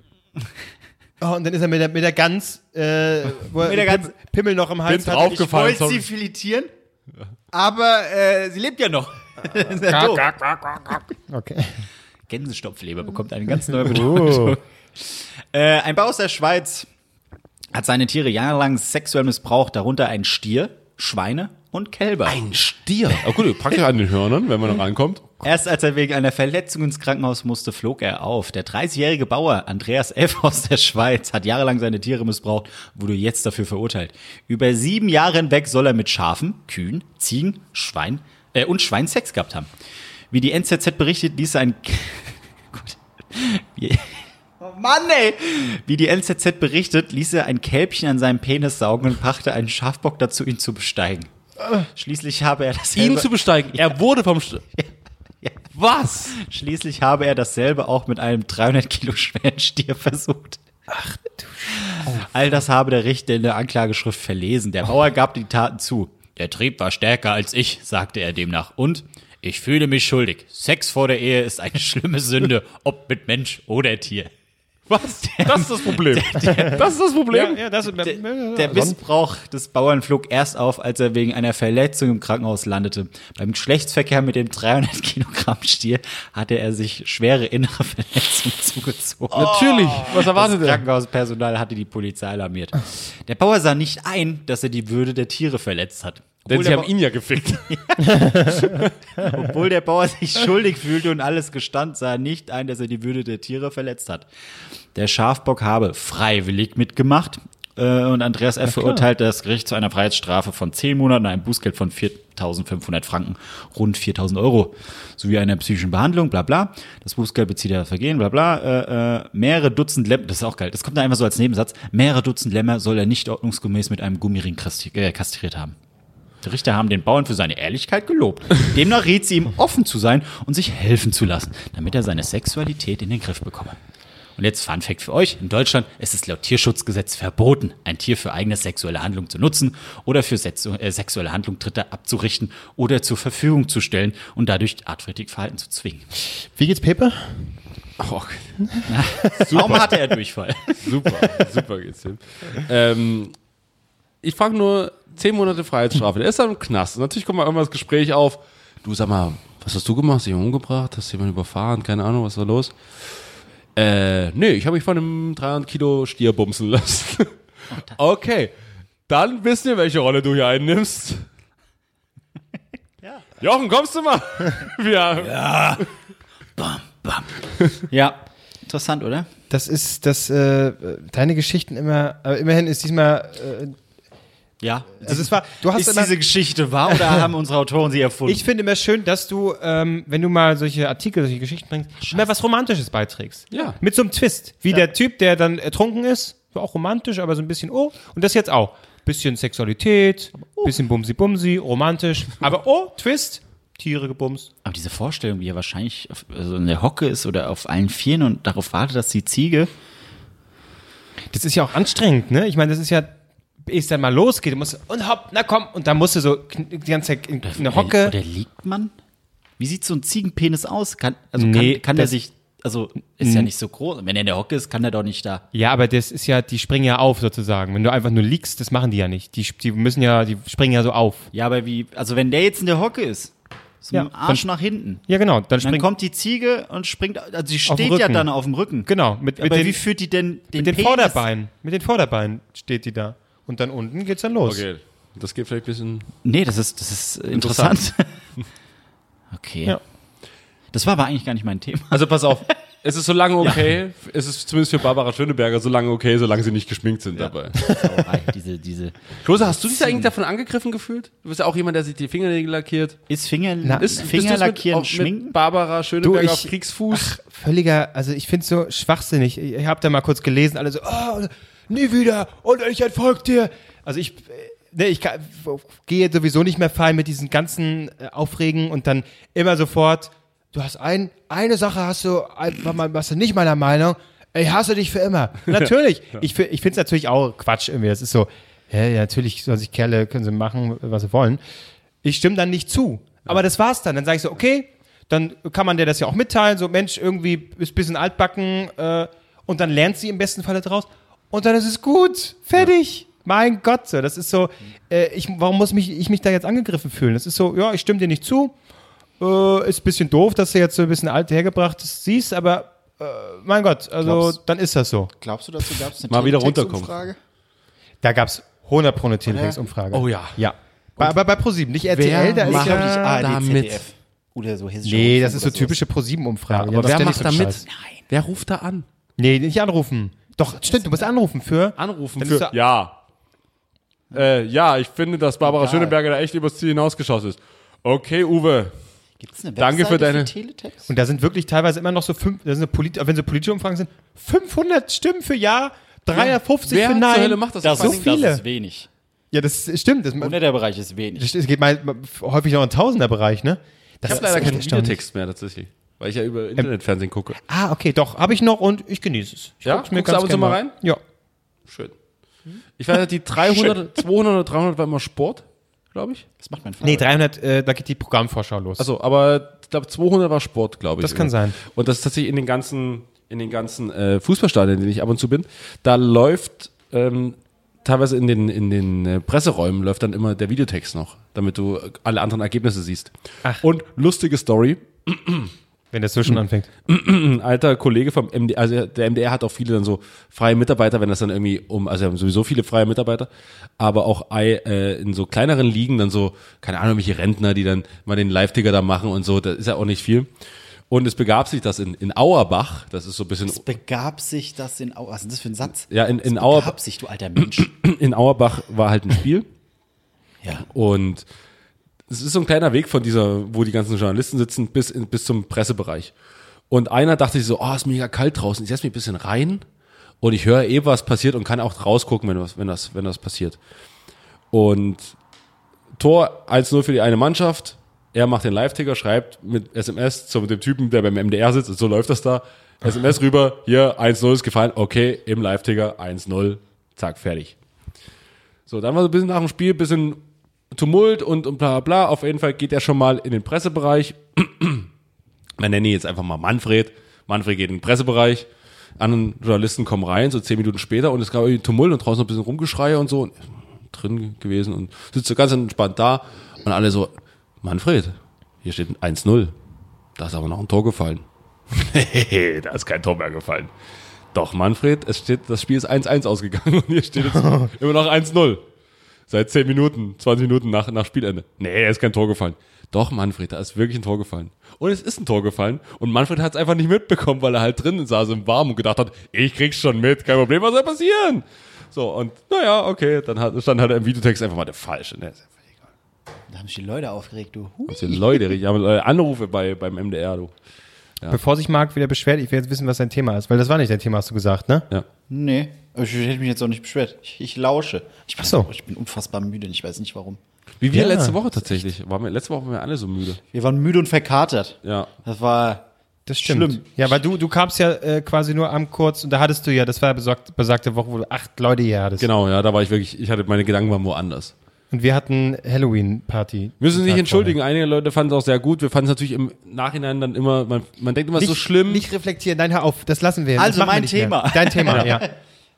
Oh, und dann ist er mit der, mit der Gans, äh, wo Mit der Gans- Pimmel noch im Hals Bin hat. Gefallen, wollte sie filetieren, aber äh, sie lebt ja noch. Doof. Okay. Gänsestopfleber bekommt eine ganz neue Bedeutung. Oh. Äh, ein Bauer aus der Schweiz hat seine Tiere jahrelang sexuell missbraucht, darunter ein Stier, Schweine und Kälber. Ein Stier. Ah, gut, praktisch an den Hörnern, wenn man da reinkommt. Erst als er wegen einer Verletzung ins Krankenhaus musste, flog er auf. Der 30-jährige Bauer Andreas F. aus der Schweiz hat jahrelang seine Tiere missbraucht, wurde jetzt dafür verurteilt. Über sieben Jahre hinweg soll er mit Schafen, Kühen, Ziegen, Schwein äh, und Schwein Sex gehabt haben. Wie die NZZ berichtet, ließ er ein... Gott. Oh Mann, ey! Wie die NZZ berichtet, ließ er ein Kälbchen an seinem Penis saugen und brachte einen Schafbock dazu, ihn zu besteigen. Schließlich habe er das Ihn zu besteigen. Er wurde vom St Was? Schließlich habe er dasselbe auch mit einem 300 Kilo schweren Stier versucht. Ach du All das habe der Richter in der Anklageschrift verlesen. Der Bauer gab die Taten zu. Der Trieb war stärker als ich, sagte er demnach. Und ich fühle mich schuldig. Sex vor der Ehe ist eine schlimme Sünde, ob mit Mensch oder Tier. Was? Das ist das Problem. Das ist das Problem. Ja, das, Der, der Missbrauch des Bauern flog erst auf, als er wegen einer Verletzung im Krankenhaus landete. Beim Geschlechtsverkehr mit dem 300 Kilogramm Stier hatte er sich schwere innere Verletzungen zugezogen. Natürlich. Was Das erwartet er? Krankenhauspersonal hatte die Polizei alarmiert. Der Bauer sah nicht ein, dass er die Würde der Tiere verletzt hat. Denn sie haben ihn ja gefickt. Ba- obwohl der Bauer sich schuldig fühlte und alles gestand, sah er nicht ein, dass er die Würde der Tiere verletzt hat. Der Schafbock habe freiwillig mitgemacht Äh, und Andreas F. verurteilt das Gericht zu einer Freiheitsstrafe von 10 Monaten und einem Bußgeld von 4.500 Franken, rund 4.000 Euro, sowie einer psychischen Behandlung, bla bla. Das Bußgeld bezieht das Vergehen, bla bla. Äh, äh, mehrere Dutzend Lämmer, das ist auch geil, das kommt da einfach so als Nebensatz, mehrere Dutzend Lämmer soll er nicht ordnungsgemäß mit einem Gummiring äh, kastriert haben. Die Richter haben den Bauern für seine Ehrlichkeit gelobt. Demnach rät sie ihm, offen zu sein und sich helfen zu lassen, damit er seine Sexualität in den Griff bekomme. Und jetzt Fun Fact für euch. In Deutschland ist es laut Tierschutzgesetz verboten, ein Tier für eigene sexuelle Handlung zu nutzen oder für Setzu- äh, sexuelle Handlung Dritter abzurichten oder zur Verfügung zu stellen und dadurch artwidrig Verhalten zu zwingen. Wie geht's Pepe? Oh, Warum hatte er Durchfall? super, super geht's ihm. Ähm, ich frage nur, zehn Monate Freiheitsstrafe. Der ist dann im Knast. Und natürlich kommt mal irgendwann das Gespräch auf. Du sag mal, was hast du gemacht? Hast du jemanden umgebracht? Hast du jemanden überfahren? Keine Ahnung, was war los? Äh, nee, ich habe mich von einem 300 Kilo Stier bumsen lassen. okay, dann wissen wir, welche Rolle du hier einnimmst. Jochen, kommst du mal? Wir, Bam, bam. Ja, interessant, oder? Das ist das, äh, deine Geschichten immer, aber immerhin ist diesmal, äh, Ja. also es war, du hast ist immer, diese Geschichte wahr oder haben unsere Autoren sie erfunden? ich finde immer schön, dass du, ähm, wenn du mal solche Artikel, solche Geschichten bringst, immer was Romantisches beiträgst. Ja. Mit so einem Twist. Wie der Typ, der dann ertrunken ist, war auch romantisch, aber so ein bisschen, oh, und das jetzt auch. Bisschen Sexualität, bisschen Bumsi-Bumsi, romantisch, aber oh, Twist, Tiere gebumst. Aber diese Vorstellung, wie er wahrscheinlich auf, also in der Hocke ist oder auf allen Vieren und darauf wartet, dass die Ziege. Das ist ja auch anstrengend, ne? Ich meine, das ist ja, es dann mal losgeht, du musst, und hopp, na komm, und dann musst du so die ganze Zeit in in der Hocke. Oder, oder liegt man? Wie sieht so ein Ziegenpenis aus? Kann, also Nee, kann, kann der sich, also ist ja nicht so groß. Wenn er in der Hocke ist, kann er doch nicht da. Ja, aber das ist ja, die springen ja auf sozusagen. Wenn du einfach nur liegst, das machen die ja nicht. Die, die müssen ja, die springen ja so auf. Ja, aber wie, also wenn der jetzt in der Hocke ist, so Ja, mit dem Arsch dann- nach hinten, Ja, genau. Dann dann kommt die Ziege und springt, also sie steht ja dann auf dem Rücken. genau, mit, mit aber den, wie führt die denn den, mit den Penis? Vorderbeinen. Mit den Vorderbeinen steht die da. Und dann unten geht's dann los. okay, das geht vielleicht ein bisschen. Nee, das ist, das ist interessant. okay. Ja. Das war aber eigentlich gar nicht mein Thema. Also pass auf, es ist so lange okay, es ist zumindest für Barbara Schöneberger so lange okay, solange sie nicht geschminkt sind dabei. Sauerei, diese, diese, Klose, hast du dich eigentlich davon angegriffen gefühlt? Du bist ja auch jemand, der sich die Fingernägel lackiert. ist Finger, Na, Ist, bist Finger mit- lackieren, auch schminken? Mit Barbara Schöneberger Du, ich- auf Kriegsfuß. Völliger, also ich finde so schwachsinnig. Ich, ich habe da mal kurz gelesen, alle so, oh, nie wieder und ich entfolge dir. Also ich, ne, ich kann, gehe sowieso nicht mehr fein mit diesen ganzen äh, Aufregen und dann immer sofort, du hast ein, eine Sache hast du, einfach mal, warst du nicht meiner Meinung, ich hasse dich für immer. Natürlich, ich, ich finde es natürlich auch Quatsch irgendwie. Das ist so, ja, ja, natürlich sollen sich Kerle, können sie machen, was sie wollen. Ich stimme dann nicht zu. Aber das war's dann. Dann sage ich so, okay, dann kann man dir das ja auch mitteilen, so Mensch, irgendwie ist ein bisschen altbacken äh, und dann lernt sie im besten Falle draus und dann ist es gut, fertig. Mein Gott, so, das ist so, äh, ich, warum muss mich, ich mich da jetzt angegriffen fühlen? Das ist so, ja, ich stimme dir nicht zu, äh, ist ein bisschen doof, dass du jetzt so ein bisschen alt hergebracht siehst, aber äh, mein Gott, also Glaubst- dann ist das so. Glaubst du, dazu gab es eine Mal wieder Teletext-Umfrage? Da gab es 100 pro eine Teletext-Umfrage. Oh ja. Ja. Bei, aber bei ProSieben, nicht RTL, da ist ja... da mit? Oder so hessische Nee, das ist so typische ProSieben-Umfrage. aber wer macht da mit? Wer ruft da an? Nee, nicht anrufen. Doch, stimmt, du musst anrufen für... Anrufen für. da- Ja. Äh, ja, ich finde, dass Barbara Egal. Schöneberger da echt übers Ziel hinausgeschossen ist. Okay, Uwe. Gibt's eine Danke für Webseite deine- Teletext? Und da sind wirklich teilweise immer noch so fünf, das sind polit, wenn so politische Umfragen sind, 500 Stimmen für Ja, 350 Wer für zur Nein. Hölle macht das? Das, so ist, viele. das ist wenig. Ja, das stimmt. Das, Unter der Bereich ist wenig. das geht mal, häufig noch im Tausenderbereich, ne? Das Ich habe leider keinen. Videotext mehr tatsächlich. Weil ich ja über Internetfernsehen gucke. Ah, okay, doch, habe ich noch und ich genieße es. Ich Ja? guck's mir Guckst du ganz ab und zu mal rein? Ja. Schön. Ich weiß, die 300, 200 oder 300 war immer Sport, glaube ich. Das macht mein Vater. Nee, 300, äh, da geht die Programmvorschau los. Also, aber ich glaube 200 war Sport, glaube ich. Das kann sein. Und das ist tatsächlich in den ganzen, in den ganzen äh, Fußballstadien, in denen ich ab und zu bin, da läuft ähm, teilweise in den, in den äh, Presseräumen läuft dann immer der Videotext noch, damit du äh, alle anderen Ergebnisse siehst. Ach. Und lustige Story, wenn das so schon anfängt. ein alter Kollege vom MDR, also der MDR hat auch viele dann so freie Mitarbeiter, wenn das dann irgendwie um, also wir haben sowieso viele freie Mitarbeiter, aber auch äh, in so kleineren Ligen dann so, keine Ahnung, welche Rentner, die dann mal den Live-Ticker da machen und so, das ist ja auch nicht viel. Und es begab sich, dass in, in Auerbach, das ist so ein bisschen, Es begab sich das in Au Was ist denn das für ein Satz? ja, in, in, Es Auerbach, begab sich, du alter Mensch. in Auerbach war halt ein Spiel. ja. Und es ist so ein kleiner Weg von dieser, wo die ganzen Journalisten sitzen, bis, in, bis zum Pressebereich. Und einer dachte sich so, oh, ist mega kalt draußen. Ich setze mich ein bisschen rein und ich höre eh, was passiert und kann auch rausgucken, wenn was, wenn das, wenn das passiert. Und Tor 1-0 für die eine Mannschaft. Er macht den Live-Ticker, schreibt mit SMS zu dem Typen, der beim MDR sitzt, so läuft das da. SMS rüber, hier 1-0 ist gefallen, okay, im Live-Ticker 1-0, zack, fertig. So, dann war so ein bisschen nach dem Spiel, bisschen Tumult und, und bla bla bla. Auf jeden Fall geht er schon mal in den Pressebereich. Man nenne ihn jetzt einfach mal Manfred. Manfred geht in den Pressebereich. Anderen Journalisten kommen rein, so zehn Minuten später, und es gab irgendwie Tumult und draußen noch ein bisschen Rumgeschrei und so. Und drin gewesen und sitzt so ganz entspannt da und alle so, Manfred, hier steht ein 1-0. Da ist aber noch ein Tor gefallen. Nee, da ist kein Tor mehr gefallen. Doch, Manfred, es steht, das Spiel ist 1-1 ausgegangen und hier steht jetzt immer noch 1-0. Seit 10 Minuten, 20 Minuten nach, nach Spielende. Nee, da ist kein Tor gefallen. Doch, Manfred, da ist wirklich ein Tor gefallen. Und es ist ein Tor gefallen. Und Manfred hat es einfach nicht mitbekommen, weil er halt drinnen saß im Warmen und gedacht hat, ich krieg's schon mit, kein Problem, was soll passieren? So, und naja, okay, dann hat, stand halt im Videotext einfach mal der falsche. Ne? Da haben sich die Leute aufgeregt, du. Hui. Das sind Leute, ich habe äh, Anrufe bei, beim MDR, du. Bevor sich Marc wieder beschwert, ich will jetzt wissen, was sein Thema ist, weil das war nicht dein Thema, hast du gesagt, ne? Ja. Nee, ich hätte mich jetzt auch nicht beschwert. Ich, ich lausche. Ich, weiß so. ich bin unfassbar müde und ich weiß nicht warum. Wie wir Ja, letzte Woche tatsächlich. Waren wir, letzte Woche waren wir alle so müde. Wir waren müde und verkatert. Ja. Das war Das stimmt. schlimm. Ja, weil du, du kamst ja äh, quasi nur am kurz und da hattest du ja, das war ja besagt, besagte Woche, wo du acht Leute hier hattest. Genau, ja, da war ich wirklich, ich hatte, meine Gedanken waren woanders. Und wir hatten Halloween-Party. Müssen Tag nicht entschuldigen, einige Leute fanden es auch sehr gut. Wir fanden es natürlich im Nachhinein dann immer, man, man denkt immer, es ist so schlimm. Nicht reflektieren, nein, hör auf, das lassen wir. Also machen wir mein nicht mehr. Thema. Dein Thema, ja.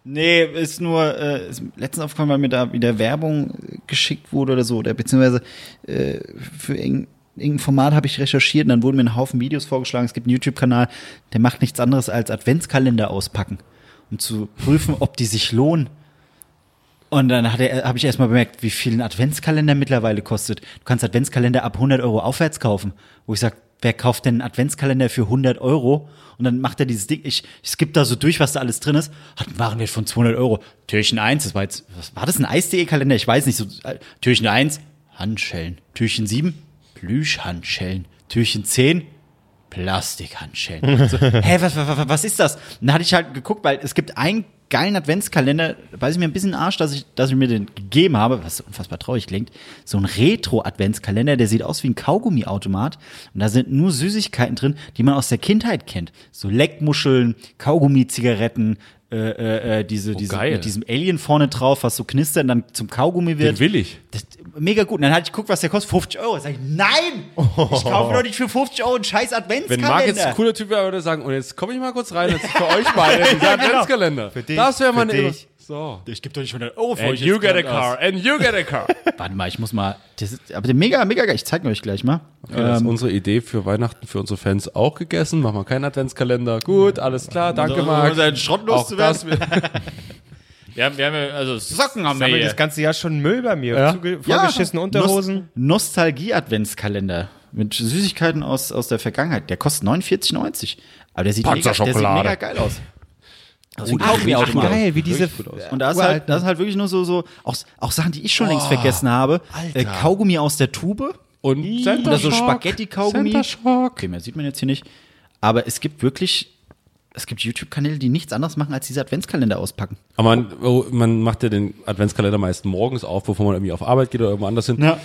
Nee, ist nur äh, ist letztens aufgefallen, weil mir da wieder Werbung äh, geschickt wurde oder so, oder beziehungsweise äh, für irgendein, irgendein Format habe ich recherchiert und dann wurden mir ein Haufen Videos vorgeschlagen. Es gibt einen YouTube-Kanal, der macht nichts anderes als Adventskalender auspacken, um zu prüfen, ob die sich lohnen. Und dann habe ich erstmal bemerkt, wie viel ein Adventskalender mittlerweile kostet. Du kannst Adventskalender ab 100 Euro aufwärts kaufen. Wo ich sage, wer kauft denn einen Adventskalender für 100 Euro? Und dann macht er dieses Ding, ich, ich skippe da so durch, was da alles drin ist. Hat einen Warenwert von 200 Euro. Türchen 1, das war jetzt, was war das, ein Eis.de-Kalender? Ich weiß nicht, so, äh, Türchen 1, Handschellen. Türchen 7, Plüschhandschellen. Türchen 10, Plastikhandschellen. So, hä, was, was, was ist das? Und dann hatte ich halt geguckt, weil es gibt einen geilen Adventskalender, da weiß ich mir ein bisschen Arsch, dass ich, dass ich mir den gegeben habe, was unfassbar traurig klingt. So ein Retro-Adventskalender, der sieht aus wie ein Kaugummi-Automat. Und da sind nur Süßigkeiten drin, die man aus der Kindheit kennt. So Leckmuscheln, Kaugummi-Zigaretten, äh, äh, äh, diese, diese geil. mit diesem Alien vorne drauf, was so knistert und dann zum Kaugummi wird. Den will ich. Das, mega gut. Und dann hatte ich geguckt, was der kostet. 50 Euro. Sag ich, nein! Ich kaufe doch nicht für 50 Euro einen scheiß Wenn Adventskalender. Marc jetzt ein cooler Typ wäre, würde er sagen, und jetzt komme ich mal kurz rein, jetzt für euch beide dieser Adventskalender. Für dich, das wäre mal eine dich. So. ich gebe doch nicht 100 Euro für And euch. you get a gerade aus. car, and you get a car. Warte mal, ich muss mal. Das ist, aber der mega, mega geil. Ich zeige euch gleich mal. Okay, das ist Ähm, unsere Idee für Weihnachten für unsere Fans auch gegessen. Machen wir keinen Adventskalender. Gut, alles klar, danke Um Marc. seinen Schrott loszuwerden. wir haben, wir haben, ja- also Socken haben wir hier. das ganze Jahr schon Müll bei mir. Ja. Zuge vollgeschissene Unterhosen. Nos Nostalgie-Adventskalender mit Süßigkeiten aus, aus der Vergangenheit. Der kostet 49,90. Aber der sieht, mega, der sieht mega geil aus. Also ein Ach, Kaugummi-Automat. geil, wie diese. Und da ist halt, das ist halt wirklich nur so, so auch, auch Sachen, die ich schon längst vergessen habe. Äh, Kaugummi aus der Tube. Und Center Oder so. Spaghetti-Kaugummi. Center Shock. Okay, mehr sieht man jetzt hier nicht. Aber es gibt wirklich, es gibt YouTube-Kanäle, die nichts anderes machen, als diese Adventskalender auspacken. Aber man, oh, man macht ja den Adventskalender meist morgens auf, bevor man irgendwie auf Arbeit geht oder irgendwo anders hin. Ja.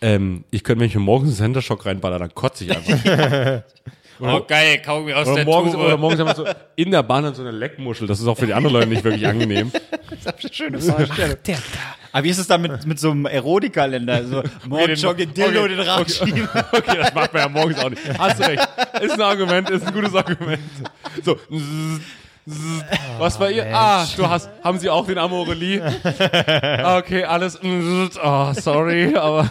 Ähm, ich könnte, wenn ich mir morgens einen Center Shock reinballer, dann kotze ich einfach. Oh, geil, Kaugummi aus Oder morgens, oder morgens einfach so in der Bahn dann so eine Leckmuschel. Das ist auch für die anderen Leute nicht wirklich angenehm. Aber wie ist es dann mit, mit so einem Erotikkalender? So, morgen den- jogge Dildo okay, den Rad schieben. Okay, das macht man ja morgens auch nicht. Hast du recht. Ist ein Argument, ist ein gutes Argument. So. Was war ihr? Ah, du hast, haben sie auch den Amorelie? Ah, Okay, alles. Oh, sorry, aber.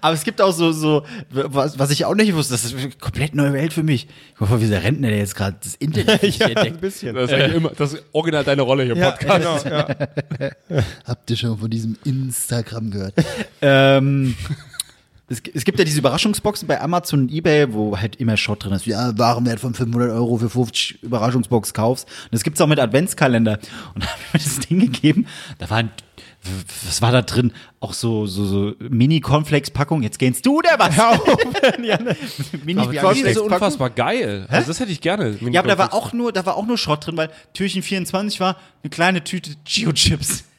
Aber es gibt auch so, so was, was ich auch nicht wusste, das ist eine komplett neue Welt für mich. Ich hoffe, wie der Rentner, der jetzt gerade das Internet Ja, ein entdeckt. bisschen. Das ist, eigentlich immer, das ist original deine Rolle hier im Ja, Podcast. genau, ja. Habt ihr schon von diesem Instagram gehört? Ähm, Es, es gibt ja diese Überraschungsboxen bei Amazon und Ebay, wo halt immer Shot drin ist. Ja, Warenwert von 500 Euro für 50 Überraschungsbox kaufst. Und das gibt's auch mit Adventskalender. Und da habe ich mir das Ding gegeben. Da waren, was war da drin? Auch so, so, so Mini-Cornflakes-Packung. Jetzt gehst du oder was? ja, ne? Mini Aber das ist so unfassbar geil. Also das hätte ich gerne. Ja, aber da war auch nur, da war auch nur Schrott drin, weil Türchen 24 war eine kleine Tüte Geo-Chips.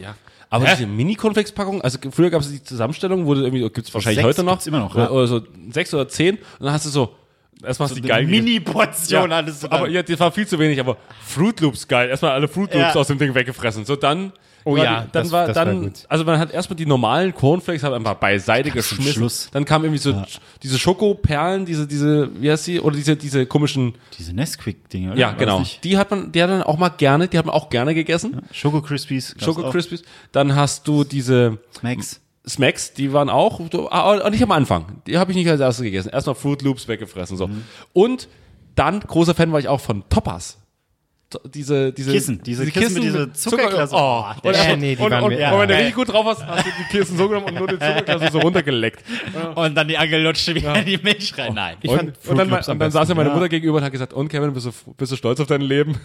Ja. Aber diese Mini-Cornflakes-Packung, also früher gab es die Zusammenstellung, wo du irgendwie, gibt es wahrscheinlich sechs heute noch. gibt's immer noch, oder, ja. oder so sechs oder zehn. Und dann hast du so, erstmal hast du die geil. Mini-Portion ja, alles so. aber ja, das war viel zu wenig, aber Fruit Loops geil. Erstmal alle Fruit Loops Ja. aus dem Ding weggefressen. So dann. Oh war ja, dann das- war das war dann, gut. also man hat erstmal die normalen Cornflakes hat einfach beiseite geschmissen. Schluss. Dann kam irgendwie so diese Schokoperlen, diese, diese, wie heißt die, oder diese, diese komischen, Diese Nesquik-Dinge, oder? ja, War das genau. Die hat man, die hat man auch mal gerne, die hat man auch gerne gegessen. Schoko Crispies. gab's Schoko auch. Crispies. Dann hast du diese, Smacks. Smacks, die waren auch, ah, nicht am Anfang. Die habe ich nicht als erstes gegessen. Erstmal Fruit Loops weggefressen. So. Und dann, großer Fan war ich auch von Toppers. Diese, diese, Kissen, diese Kissen mit dieser Zuckerglasur. Oh, Oh, und, der- erstmal- nee, die und, waren und, mir- und wenn du ja. richtig gut drauf hast, hast du die Kissen so genommen und nur die Zuckerglasur so runtergeleckt. Und dann die angelutschte wieder in die Milch rein. Nein. Ich und, fand und dann, und dann saß ja meine Ja. Mutter gegenüber und hat gesagt, und Kevin, bist du, bist du stolz auf dein Leben?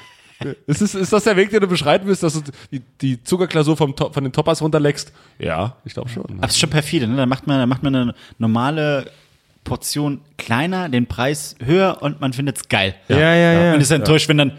ist, es, ist das der Weg, den du beschreiten willst, dass du die, die Zuckerglasur vom, To- von den Toppers runterleckst? Ja, ich glaube schon. Aber es ist schon perfide, ne? Dann macht man, dann macht man eine normale Portion kleiner, den Preis höher und man findet es geil. Ja, ja, ja. Und ist enttäuscht, wenn dann,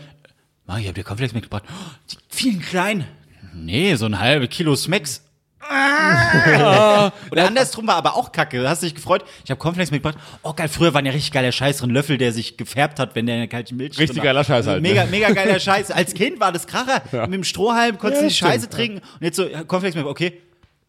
Mach, ich hab dir Cornflakes mitgebracht. Oh, die vielen kleinen. Nee, so ein halbe Kilo Smacks. Ah. Oder andersrum war aber auch kacke. Du hast dich gefreut. Ich habe Cornflakes mitgebracht. Oh geil, früher war ein ja richtig geiler Scheiß drin. Löffel, der sich gefärbt hat, wenn der eine kalte Milch Richtig drin war. geiler Scheiß halt, ne? Mega, mega geiler Scheiß. Als Kind war das Kracher. Mit dem Strohhalm konntest du Ja, die Scheiße stimmt, trinken. Und jetzt so, ja, Cornflakes mit, okay.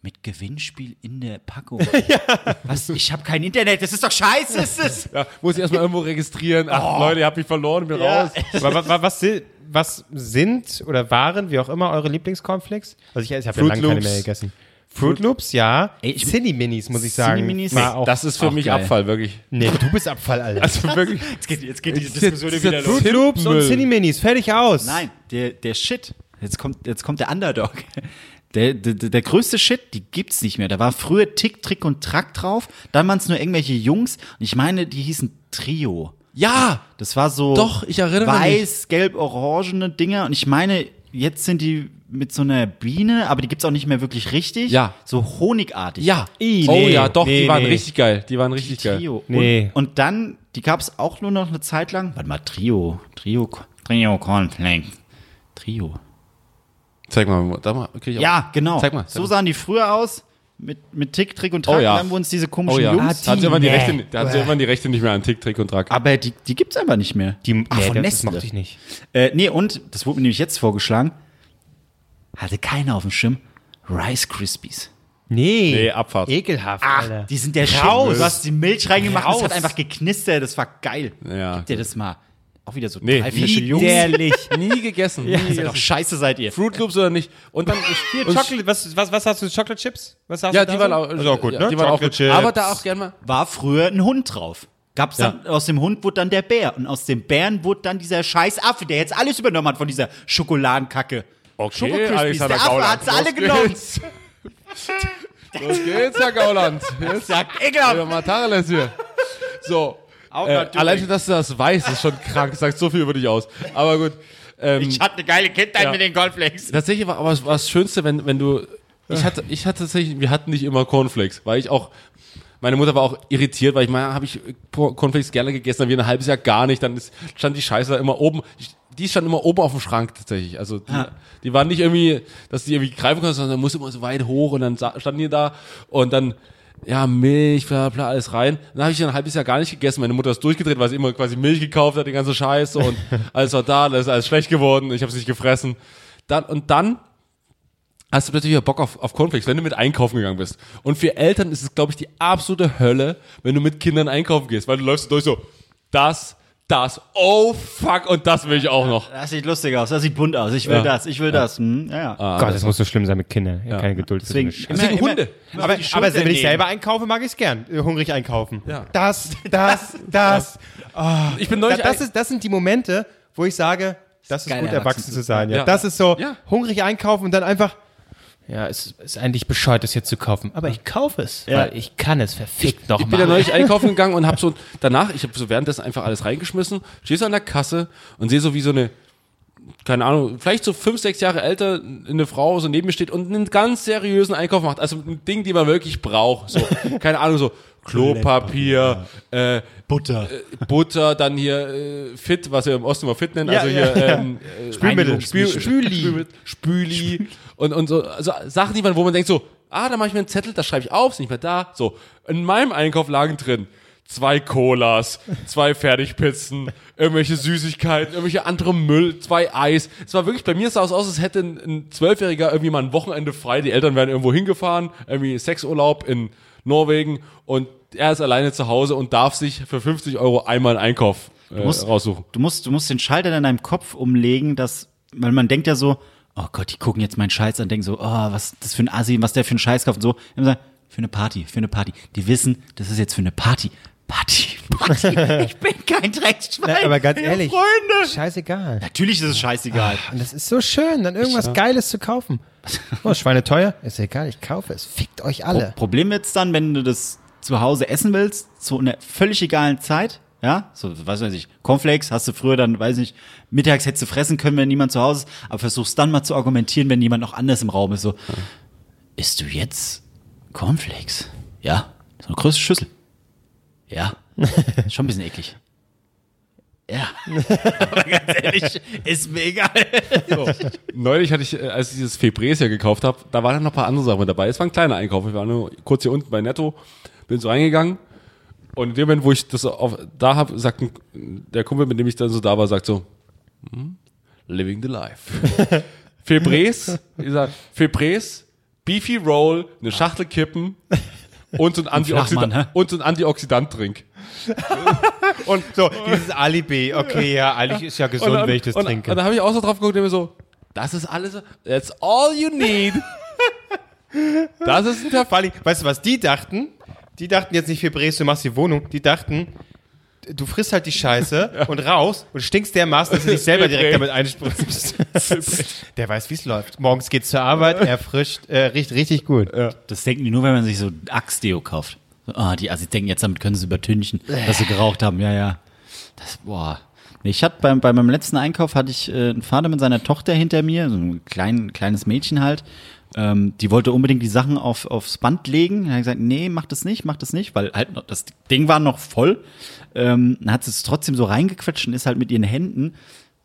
Mit Gewinnspiel in der Packung. Was? Ich habe kein Internet. Das ist doch scheiße, ist es. Ja, muss ich erstmal irgendwo registrieren. Ach, Leute, ihr habt mich verloren, ich bin raus. Aber wa- wa- was, si- was sind oder waren, wie auch immer, eure Lieblingscornflakes? Also ich, ich habe ja lange keine mehr gegessen. Fruit Loops, ja. Cine Minis, muss ich sagen. Cine-Minis? war auch, Das ist für mich geil. Abfall, wirklich. nee, du bist Abfall, Alter. Also wirklich. Jetzt geht, jetzt geht die Diskussion dieser wieder los. Fruit Loops und. Cine Minis, fertig aus. Nein, der, der Shit. Jetzt kommt, jetzt kommt der Underdog. Der, der, der größte Shit, die gibt's nicht mehr. Da war früher Tick, Trick und Track drauf. Dann waren es nur irgendwelche Jungs. Und ich meine, die hießen Trio. Ja! Das war so Doch, ich erinnere mich. weiß, gelb, orangene Dinger. Und ich meine, jetzt sind die mit so einer Biene, aber die gibt's auch nicht mehr wirklich richtig. Ja. So honigartig. Ja. Ih, oh nee, ja, doch, nee, die waren nee. richtig geil. Die waren richtig geil. Trio. Nee. Und, und dann, die gab's auch nur noch eine Zeit lang. Warte mal, Trio. Trio, Trio Cornflakes. Trio. Zeig mal, da mal. Okay, ich Ja, genau. Zeig mal. Zeig so mal. sahen die früher aus. Mit, mit Tick, Trick und Track. Oh ja. Dann wurden es diese komischen Oh ja. Jungs. da hat sie immer die nee. Rechte, da hat sie immer die Rechte nicht mehr an Tick, Trick und Track. Aber die, die gibt's einfach nicht mehr. Die, Ach, nee, von das, das Nestle. mochte ich nicht. Äh, nee, und, das wurde mir nämlich jetzt vorgeschlagen, hatte keiner auf dem Schirm, Rice Krispies. Nee. Nee, Abfahrt. Ekelhaft, Ach, Alter. die sind der Raus. Shit. Du hast die Milch reingemacht, das Raus. hat einfach geknistert, das war geil. Ja. Gib dir das mal. Auch wieder so Nee, drei Fläche Jungs. Widerlich. Nie gegessen. Nie seid gegessen. doch scheiße seid ihr. Fruit Loops oder nicht. Und dann Hier, und- Chocolate, was, was, was hast du? Chocolate Chips? Was hast Ja, du die waren auch, auch gut, ja, ne? Die waren auch gut. Chips. Aber da auch gerne mal. War früher ein Hund drauf. Gab's dann, aus dem Hund wurde dann der Bär. Und aus dem Bären wurde dann dieser scheiß Affe, der jetzt alles übernommen hat von dieser Schokoladenkacke. Okay. Alexander Der Affe hat's alle Los genommen. geht's. Los geht's, Herr Gauland. Jetzt Sagt ekelhaft. mal hier. So. Auch Äh, natürlich. allein schon, dass du das weißt, ist schon krank. Das sagt so viel über dich aus. Aber gut. Ähm, Ich hatte eine geile Kindheit Ja. mit den Cornflakes. Tatsächlich war aber das, war das Schönste, wenn, wenn du. Ich hatte, ich hatte tatsächlich, wir hatten nicht immer Cornflakes, weil ich auch. Meine Mutter war auch irritiert, weil ich mal habe ich Cornflakes gerne gegessen, dann wie ein halbes Jahr gar nicht, dann ist, stand die Scheiße da immer oben. Ich, die stand immer oben auf dem Schrank tatsächlich. Also die, die waren nicht irgendwie, dass die irgendwie greifen konnten, sondern musste immer so weit hoch und dann standen die da und dann ja, Milch, bla bla, alles rein. Dann habe ich ein halbes Jahr gar nicht gegessen. Meine Mutter ist durchgedreht, weil sie immer quasi Milch gekauft hat, die ganze Scheiße und alles war da, alles ist alles schlecht geworden, ich habe es nicht gefressen. Dann, und dann hast du plötzlich wieder Bock auf, auf Cornflakes, wenn du mit einkaufen gegangen bist. Und für Eltern ist es, glaube ich, die absolute Hölle, wenn du mit Kindern einkaufen gehst, weil du läufst durch so, das, das, oh fuck, und das will ich auch noch. Das sieht lustig aus, das sieht bunt aus. Ich will Ja. das, ich will das. Hm, ja, ja. Ah, Gott, das muss so schlimm sein mit Kindern. Ich hab keine Geduld für Deswegen, immer, Deswegen immer, Hunde. immer aber, aber wenn ich selber einkaufe, mag ich es gern. äh, Hungrig einkaufen. Ja. Das, das, das. Ich bin neulich, das, ist, das sind die Momente, wo ich sage, das ist geil, gut, erwachsen erwachsen zu zu sein. Ja. Ja. Das ist so, Ja. hungrig einkaufen und dann einfach, Ja, es ist eigentlich bescheuert, das jetzt zu kaufen. Aber ich kaufe es, Ja. weil ich kann es verfickt noch Ich bin ja neulich einkaufen gegangen und habe so danach, ich habe so währenddessen einfach alles reingeschmissen, stehe so an der Kasse und sehe so wie so eine, keine Ahnung, vielleicht so fünf, sechs Jahre älter eine Frau so neben mir steht und einen ganz seriösen Einkauf macht. Also ein Ding, die man wirklich braucht. So, keine Ahnung, so Klopapier, äh, Butter. Butter, dann hier äh, Fit, was wir im Osten mal Fit nennen, Ja, also ja, hier ja. ähm, äh, Spülmittel. Spül, Spüli. Spüli, Spüli und, und so also Sachen, die man, wo man denkt so, ah, da mache ich mir einen Zettel, das schreibe ich auf, ist nicht mehr da. So, in meinem Einkauf lagen drin zwei Colas, zwei Fertigpizzen, irgendwelche Süßigkeiten, irgendwelche andere Müll, zwei Eis. Es war wirklich, bei mir sah es aus, als hätte ein Zwölfjähriger irgendwie mal ein Wochenende frei, die Eltern wären irgendwo hingefahren, irgendwie Sexurlaub in Norwegen und er ist alleine zu Hause und darf sich für 50 Euro einmal einen Einkauf äh, musst- raussuchen. Du musst, du musst den Schalter in deinem Kopf umlegen, dass, weil man denkt ja so, oh Gott, die gucken jetzt meinen Scheiß an, denken so, oh, was das für ein Assi, was der für einen Scheiß kauft und so. Immer sagen, für eine Party, für eine Party. Die wissen, das ist jetzt für eine Party. Party, Party. Ich bin kein Drecksschwein. Na, aber ganz ehrlich, Freunde. scheißegal. Natürlich ist es scheißegal. Und das ist so schön, dann irgendwas Geiles zu kaufen. Oh, Schweine teuer? Ist egal, ich kaufe es. Fickt euch alle. Problem wird's dann, wenn du das zu Hause essen willst, zu einer völlig egalen Zeit, ja, so, was weiß ich, Cornflakes hast du früher dann, weiß ich, mittags hättest du fressen können, wenn niemand zu Hause ist, aber versuchst dann mal zu argumentieren, wenn jemand noch anders im Raum ist, so, isst du jetzt Cornflakes? Ja, so eine größere Schüssel. Ja, schon ein bisschen eklig. Ja, aber ganz ehrlich, ist mir egal. Neulich hatte ich, äh, als ich dieses Febresia gekauft habe, da waren dann noch ein paar andere Sachen mit dabei. Es war ein kleiner Einkauf. Ich war nur kurz hier unten bei Netto, bin so reingegangen und in dem Moment, wo ich das auf, da habe, sagt ein, der Kumpel, mit dem ich dann so da war, sagt so, hm, living the life. Febres, ich sag, Febres, Beefy Roll, eine Schachtel Kippen und so ein? Antioxidant, und so ein Antioxidant-Drink. Und so, dieses Alibi. Okay, ja, eigentlich ist ja gesund, dann- wenn ich das und, trinke. Und dann habe ich auch so drauf geguckt und mir so, das ist alles, that's all you need. das ist ein Vor allem, weißt du, was die dachten? Die dachten jetzt nicht, Febres, du machst die Wohnung. Die dachten, du frisst halt die Scheiße und raus und stinkst dermaßen, dass du dich selber direkt damit einspritzt. Der weiß, wie es läuft. Morgens geht's zur Arbeit, er frischt, äh, riecht richtig gut. Das denken die nur, wenn man sich so Axe-Deo kauft. Ah, die Assis denken, jetzt damit können sie übertünchen, dass sie geraucht haben. Ja, ja. Das, boah. Ich hatte beim, bei meinem letzten Einkauf hatte ich äh, einen Vater mit seiner Tochter hinter mir, so ein klein, kleines Mädchen halt. Ähm, die wollte unbedingt die Sachen auf, aufs Band legen. Er hat gesagt, nee, mach das nicht, mach das nicht, weil halt noch, das Ding war noch voll. Ähm, dann hat sie es trotzdem so reingequetscht und ist halt mit ihren Händen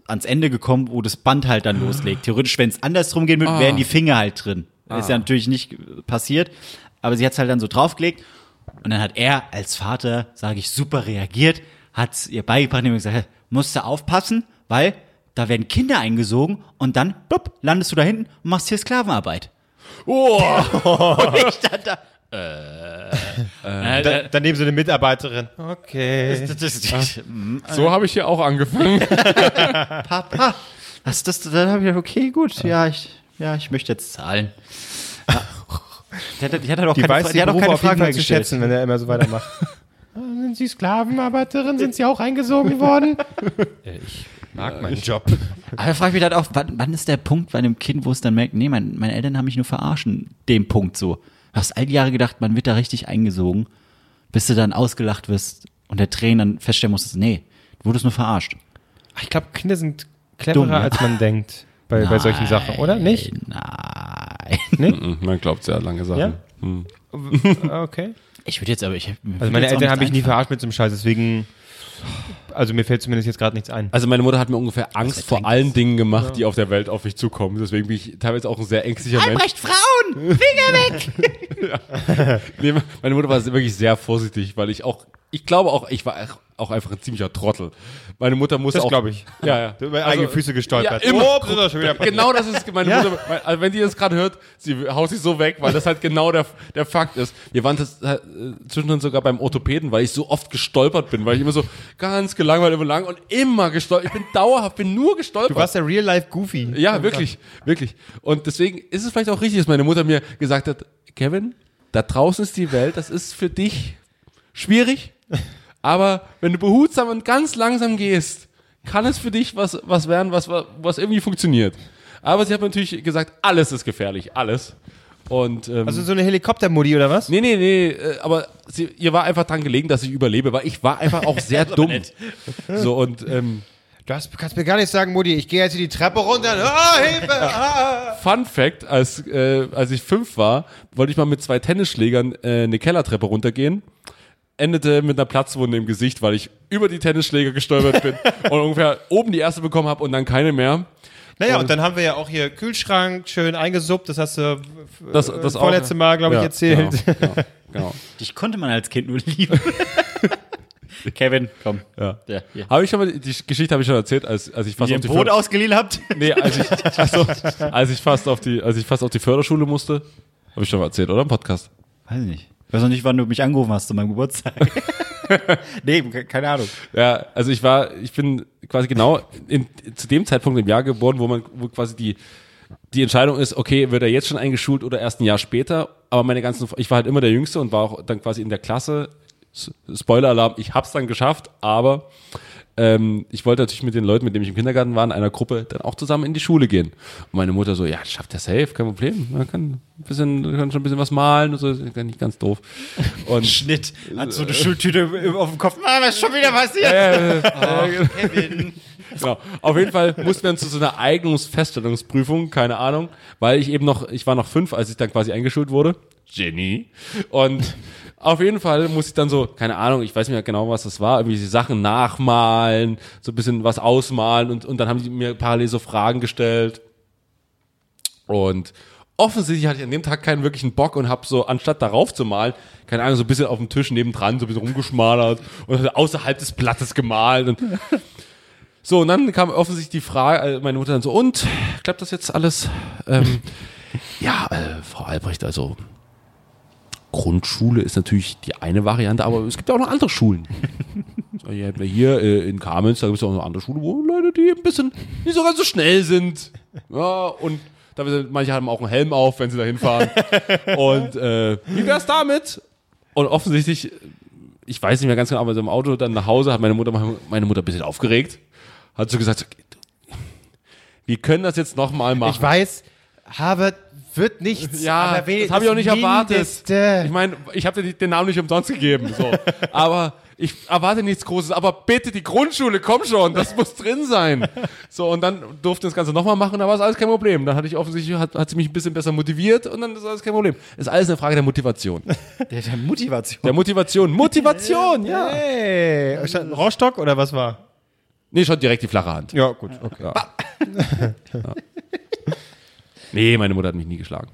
ans Ende gekommen, wo das Band halt dann loslegt. Theoretisch, wenn es andersrum gehen würde, wären die Finger halt drin. Ist ja natürlich nicht passiert. Aber sie hat es halt dann so draufgelegt. Und dann hat er als Vater, sage ich, super reagiert, hat ihr beigebracht und gesagt, musst du aufpassen, weil da werden Kinder eingesogen und dann blub, landest du da hinten und machst hier Sklavenarbeit. Oh, Und ich stand da. Äh, Da, daneben so eine Mitarbeiterin. Okay. das, das, das, so habe ich hier auch angefangen. Papa. Das, das, dann habe ich gedacht, okay, gut, ja, ich, ja, ich möchte jetzt zahlen. Ja. Die hat, die hat halt auch Die keine, weiß die die hat auch keine auf Fragen mehr zu schätzen, wenn er immer so weitermacht. Sind Sie Sklavenarbeiterin? Sind Sie auch eingesogen worden? ich mag meinen Job. Aber da frage ich mich halt auch, wann, wann ist der Punkt bei einem Kind, wo es dann merkt, nee, mein, meine Eltern haben mich nur verarschen, dem Punkt so. Du hast all die Jahre gedacht, man wird da richtig eingesogen, bis du dann ausgelacht wirst und der Trainer dann feststellen musstest, nee, du wurdest nur verarscht. Ich glaube, Kinder sind cleverer, Dumm, ja. als man denkt bei, bei solchen Sachen, oder? Nicht? Nein. Mhm, Man glaubt sehr lange Sachen. Ja? Hm. Okay. Ich würde jetzt aber, ich, mir Also meine Eltern habe ich nie verarscht mit so einem Scheiß, deswegen, also mir fällt zumindest jetzt gerade nichts ein. Also meine Mutter hat mir ungefähr Angst vor allen Dingen gemacht, die auf der Welt auf mich zukommen. Deswegen bin ich teilweise auch ein sehr ängstlicher Mensch. Albrecht, Frauen! Finger weg! Nee, meine Mutter war wirklich sehr vorsichtig, weil ich auch, ich glaube auch, ich war auch einfach ein ziemlicher Trottel. Meine Mutter musste Das auch. glaube ich. Ja, ja. Du über eigene Füße gestolpert. Ja, immer. Oh, das genau das ist meine Ja. Mutter. Also wenn die das gerade hört, sie haut sich so weg, weil das halt genau der, der Fakt ist. Wir waren das, äh, zwischendrin sogar beim Orthopäden, weil ich so oft gestolpert bin, weil ich immer so ganz gelangweilt immer lang und immer gestolpert. Ich bin dauerhaft, bin nur gestolpert. Du warst der Real-Life Goofy. Ja, wirklich, wirklich. Und deswegen ist es vielleicht auch richtig, dass meine Mutter mir gesagt hat, Kevin, da draußen ist die Welt, das ist für dich schwierig, aber wenn du behutsam und ganz langsam gehst, kann es für dich was, was werden, was, was irgendwie funktioniert. Aber sie hat natürlich gesagt, alles ist gefährlich, alles. Und ähm, Also so eine Helikoptermodi oder was? Nee, nee, nee, äh, aber sie, ihr war einfach dran gelegen, dass ich überlebe, weil ich war einfach auch sehr dumm. So und ähm, Du hast, kannst mir gar nicht sagen, Mutti, ich gehe jetzt hier die Treppe runter. Ah, Hilfe! Ah. Fun Fact, als, äh, als ich fünf war, wollte ich mal mit zwei Tennisschlägern äh, eine Kellertreppe runtergehen. Endete mit einer Platzwunde im Gesicht, weil ich über die Tennisschläger gestolpert bin und ungefähr oben die erste bekommen habe und dann keine mehr. Naja, und dann haben wir ja auch hier Kühlschrank schön eingesuppt. Das hast du Das, äh, das auch- vorletzte Mal, glaube ich, Ja, erzählt. Genau, genau, genau. Dich konnte man als Kind nur lieben. Kevin, komm. Ja. Ja. Habe ich schon mal, die Geschichte habe ich schon erzählt, als, als ich fast Wie ihr auf ein die Brot ausgeliehen habt? Nee, als ich, also, als ich fast auf die, als ich fast auf die Förderschule musste, habe ich schon mal erzählt, oder? Im Podcast. Weiß ich nicht. Ich weiß noch nicht, wann du mich angerufen hast zu meinem Geburtstag. nee, ke- keine Ahnung. Ja, also ich war, ich bin quasi genau in, zu dem Zeitpunkt im Jahr geboren, wo man, wo quasi die, die Entscheidung ist, okay, wird er jetzt schon eingeschult oder erst ein Jahr später? Aber meine ganzen, ich war halt immer der Jüngste und war auch dann quasi in der Klasse. Spoiler-Alarm, ich hab's dann geschafft, aber ähm, ich wollte natürlich mit den Leuten, mit denen ich im Kindergarten war, in einer Gruppe, dann auch zusammen in die Schule gehen. Und meine Mutter so, ja, schafft er safe, kein Problem. Man kann ein bisschen, kann schon ein bisschen was malen und so, ist nicht ganz doof. Und Schnitt. Hat so eine Schultüte auf dem Kopf. Ah, was ist schon wieder passiert? Kevin. Genau. Auf jeden Fall mussten wir dann zu so einer Eignungsfeststellungsprüfung, keine Ahnung, weil ich eben noch, ich war noch fünf, als ich dann quasi eingeschult wurde. Genie. Und auf jeden Fall muss ich dann so, keine Ahnung, ich weiß nicht mehr genau, was das war, irgendwie die Sachen nachmalen, so ein bisschen was ausmalen und, und dann haben die mir parallel so Fragen gestellt. Und offensichtlich hatte ich an dem Tag keinen wirklichen Bock und habe so, anstatt darauf zu malen, keine Ahnung, so ein bisschen auf dem Tisch nebendran, so ein bisschen rumgeschmalert und außerhalb des Blattes gemalt und so, und dann kam offensichtlich die Frage, äh, meine Mutter dann so, und, klappt das jetzt alles? Ähm, ja, äh, Frau Albrecht, also Grundschule ist natürlich die eine Variante, aber es gibt ja auch noch andere Schulen. So, Hier, hier äh, in Kamenz, da gibt es auch noch andere Schulen, wo Leute, die ein bisschen nicht so ganz so schnell sind. Ja, und da manche haben auch einen Helm auf, wenn sie da hinfahren. und äh, wie wär's damit? Und offensichtlich, ich weiß nicht mehr ganz genau, aber so im Auto dann nach Hause hat meine Mutter meine Mutter ein bisschen aufgeregt. Hat so gesagt, wir können das jetzt nochmal machen. Ich weiß, Harvard wird nichts. Ja, das habe ich auch nicht erwartet. Ich meine, ich habe dir den Namen nicht umsonst gegeben. So. aber ich erwarte nichts Großes. Aber bitte, die Grundschule, komm schon, das muss drin sein. So, und dann durfte das Ganze nochmal machen, da war es alles kein Problem. Dann hatte ich offensichtlich, hat, hat sie mich ein bisschen besser motiviert und dann ist alles kein Problem. Ist alles eine Frage der Motivation. Der, der Motivation. Der Motivation. Motivation, ja. Hey, Rohrstock oder was war? Nee, schon direkt die flache Hand. Ja, gut, okay. Ja. Nee, meine Mutter hat mich nie geschlagen.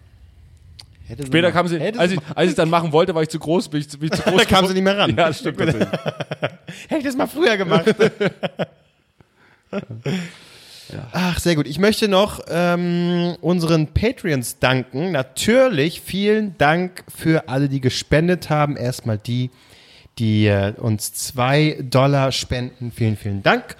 Später kam sie, Hätte als ich, als ich dann machen wollte, war ich zu groß, bin ich bin ich zu groß. Da kam sie nicht mehr ran. Ja, das stimmt. Hätte ich das mal früher gemacht. Ach, sehr gut. Ich möchte noch ähm, unseren Patreons danken. Natürlich vielen Dank für alle, die gespendet haben. Erstmal die, die äh, uns zwei Dollar spenden. Vielen, vielen Dank.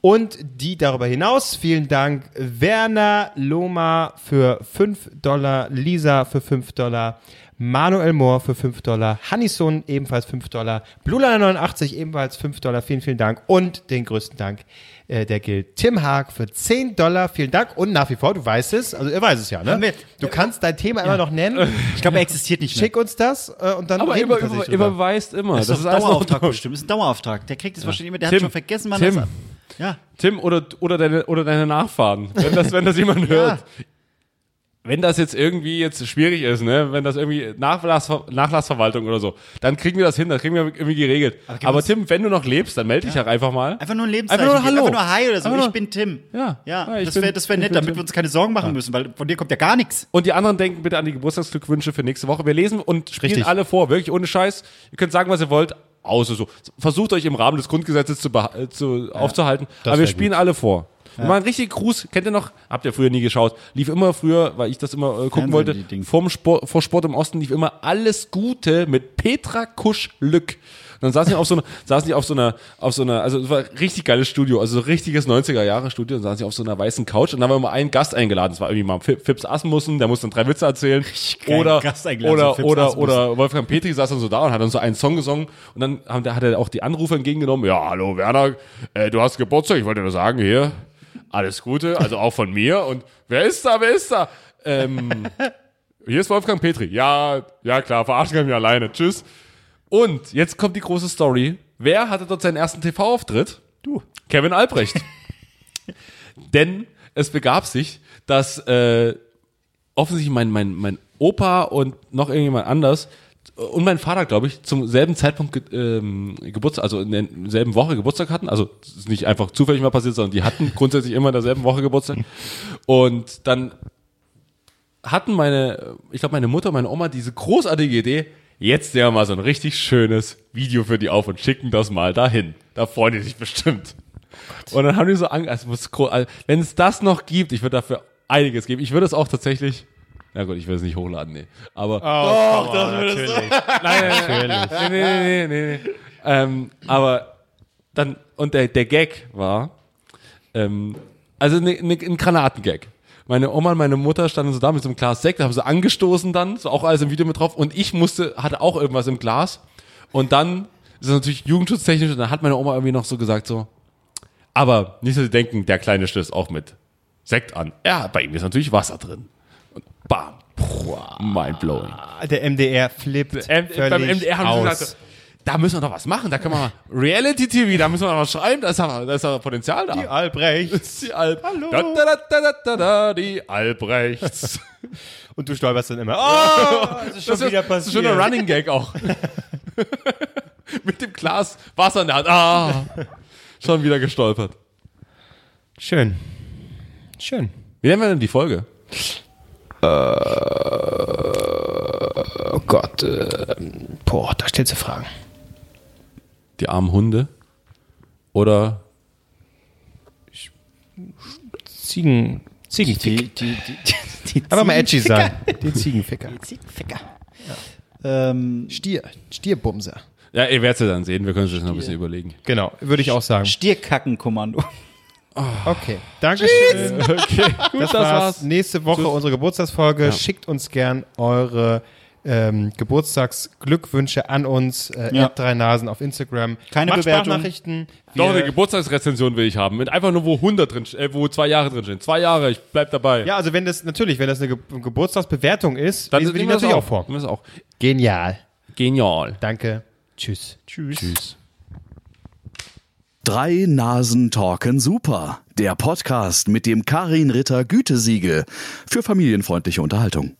Und die darüber hinaus, vielen Dank Werner Loma für 5 Dollar, Lisa für 5 Dollar, Manuel Mohr für 5 Dollar, Hannison ebenfalls 5 Dollar, Blulana89 ebenfalls 5 Dollar, vielen, vielen Dank und den größten Dank, äh, der gilt Tim Haag für 10 Dollar, vielen Dank und nach wie vor, du weißt es, also er weiß es ja, ne? Du kannst dein Thema immer noch nennen, Ich glaube, er existiert nicht mehr. schick uns das äh, und dann Aber reden über, wir über, überweist immer. Das ist doch ein Dauerauftrag bestimmt. Das ist ein Dauerauftrag. Der kriegt es wahrscheinlich immer. Der Tim, hat schon vergessen, wann Tim. das. Ja. Tim oder, oder, deine, oder deine Nachfahren, wenn das, wenn das jemand hört. Wenn das jetzt irgendwie jetzt schwierig ist, ne, wenn das irgendwie Nachlass, Nachlassverwaltung oder so, dann kriegen wir das hin, das kriegen wir irgendwie geregelt. Aber uns- Tim, wenn du noch lebst, dann melde dich ja. einfach mal. Einfach nur ein Lebenszeichen. Einfach nur. Hallo. Einfach nur Hi oder so. Einfach ich nur- bin Tim. Ja. Ja, Ja, das wäre das wär nett, damit Tim. wir uns keine Sorgen machen müssen, weil von dir kommt ja gar nichts. Und die anderen denken bitte an die Geburtstagsglückwünsche für nächste Woche. Wir lesen und spielen Richtig. alle vor, wirklich ohne Scheiß. Ihr könnt sagen, was ihr wollt, außer so. Versucht euch im Rahmen des Grundgesetzes zu, zu aufzuhalten. das Aber wir spielen alle vor. Wir machen richtig Gruß, kennt ihr noch? Habt ihr früher nie geschaut? Lief immer früher, weil ich das immer äh, gucken Fernsehen, wollte, vorm Sport, vor Sport im Osten lief immer alles Gute mit Petra Kusch-Lück. Dann saßen die auf so einer, saßen die auf so einer, auf so einer, also es war ein richtig geiles Studio, also so richtiges 90er Jahre Studio, und saßen sie auf so einer weißen Couch und dann war immer ein Gast eingeladen. Das war irgendwie mal Fi- Fips Asmussen, der musste dann drei Witze erzählen. Oder, Gast eingeladen, so oder, oder, oder Wolfgang Petri saß dann so da und hat dann so einen Song gesungen und dann haben, hat er auch die Anrufe entgegengenommen. Ja, hallo Werner, äh, du hast Geburtstag, ich wollte nur sagen, hier, alles Gute, also auch von mir. Und wer ist da, wer ist da? Ähm, hier ist Wolfgang Petri. Ja, ja klar, verarschen kann ich mich alleine. Tschüss. Und jetzt kommt die große Story. Wer hatte dort seinen ersten TV-Auftritt? Du. Kevin Albrecht. Denn es begab sich, dass äh, offensichtlich mein, mein, mein Opa und noch irgendjemand anders und mein Vater, glaube ich, zum selben Zeitpunkt ähm, Geburtstag, also in derselben Woche Geburtstag hatten. Also es ist nicht einfach zufällig mal passiert, sondern die hatten grundsätzlich immer in derselben Woche Geburtstag. Und dann hatten meine, ich glaube, meine Mutter und meine Oma diese großartige Idee, jetzt nehmen wir mal so ein richtig schönes Video für die auf und schicken das mal dahin. Da freuen die sich bestimmt. und dann haben die so Angst, also, also, wenn es das noch gibt, ich würde dafür einiges geben. Ich würde es auch tatsächlich, na gut, ich will es nicht hochladen, nee. Aber, Doch, das natürlich. nein, nein, nein, nee, nee, nee, nee, nee. Ähm, aber dann, und der, der Gag war, ähm, also ne, ne, ein Granatengag. Meine Oma und meine Mutter standen so da mit so einem Glas Sekt, haben so angestoßen dann, so auch alles im Video mit drauf. Und ich musste, hatte auch irgendwas im Glas. Und dann ist es natürlich jugendschutztechnisch. Und dann hat meine Oma irgendwie noch so gesagt so, aber nicht, dass Sie denken, der Kleine stößt auch mit Sekt an. Ja, bei ihm ist natürlich Wasser drin. Und bam. Mindblowing. Der MDR flippt M völlig beim MDR haben sie aus. gesagt, da müssen wir doch was machen. Da können wir mal Reality TV, da müssen wir noch was schreiben. Da ist ja, da ist ja Potenzial da. Die Albrechts. Die Alb Hallo. Da, da, da, da, da, da, die Albrechts. Und du stolperst dann immer. Oh, das ist schon wieder das ist passiert. schon ein Running Gag auch. Mit dem Glas Wasser in der Hand. Ah, schon wieder gestolpert. Schön. Schön. Wie nennen wir denn die Folge? Oh Gott. Äh, boah, da stellst du Fragen. Die armen Hunde? Oder Ziegen. Ziegenfick. Die, die, die, die Einfach mal edgy Ziegenficker. sein. Die Ziegenficker. Ziegenficker. Ähm, Stier. Stierbumser. Ja, ihr werdet es ja dann sehen. Wir können uns das noch ein bisschen überlegen. Genau, würde ich auch sagen. Stierkackenkommando. Okay. Dankeschön. Okay, gut, Das, war's. Nächste Woche unsere Geburtstagsfolge. Ja. Schickt uns gern eure ähm, Geburtstagsglückwünsche an uns. Äh, Ja. drei Nasen auf Instagram. Keine Macht Bewertung. Sprachnachrichten. Doch, eine Geburtstagsrezension will ich haben. Mit einfach nur, wo 100 drin, äh, wo zwei Jahre drin stehen. Zwei Jahre, ich bleib dabei. ja, also wenn das natürlich, wenn das eine Ge Geburtstagsbewertung ist, dann lesen wir die natürlich auch vor. Das auch. Genial. Genial. Danke. Tschüss. Tschüss. Tschüss. Drei Nasen talken super. Der Podcast mit dem Karin Ritter Gütesiegel für familienfreundliche Unterhaltung.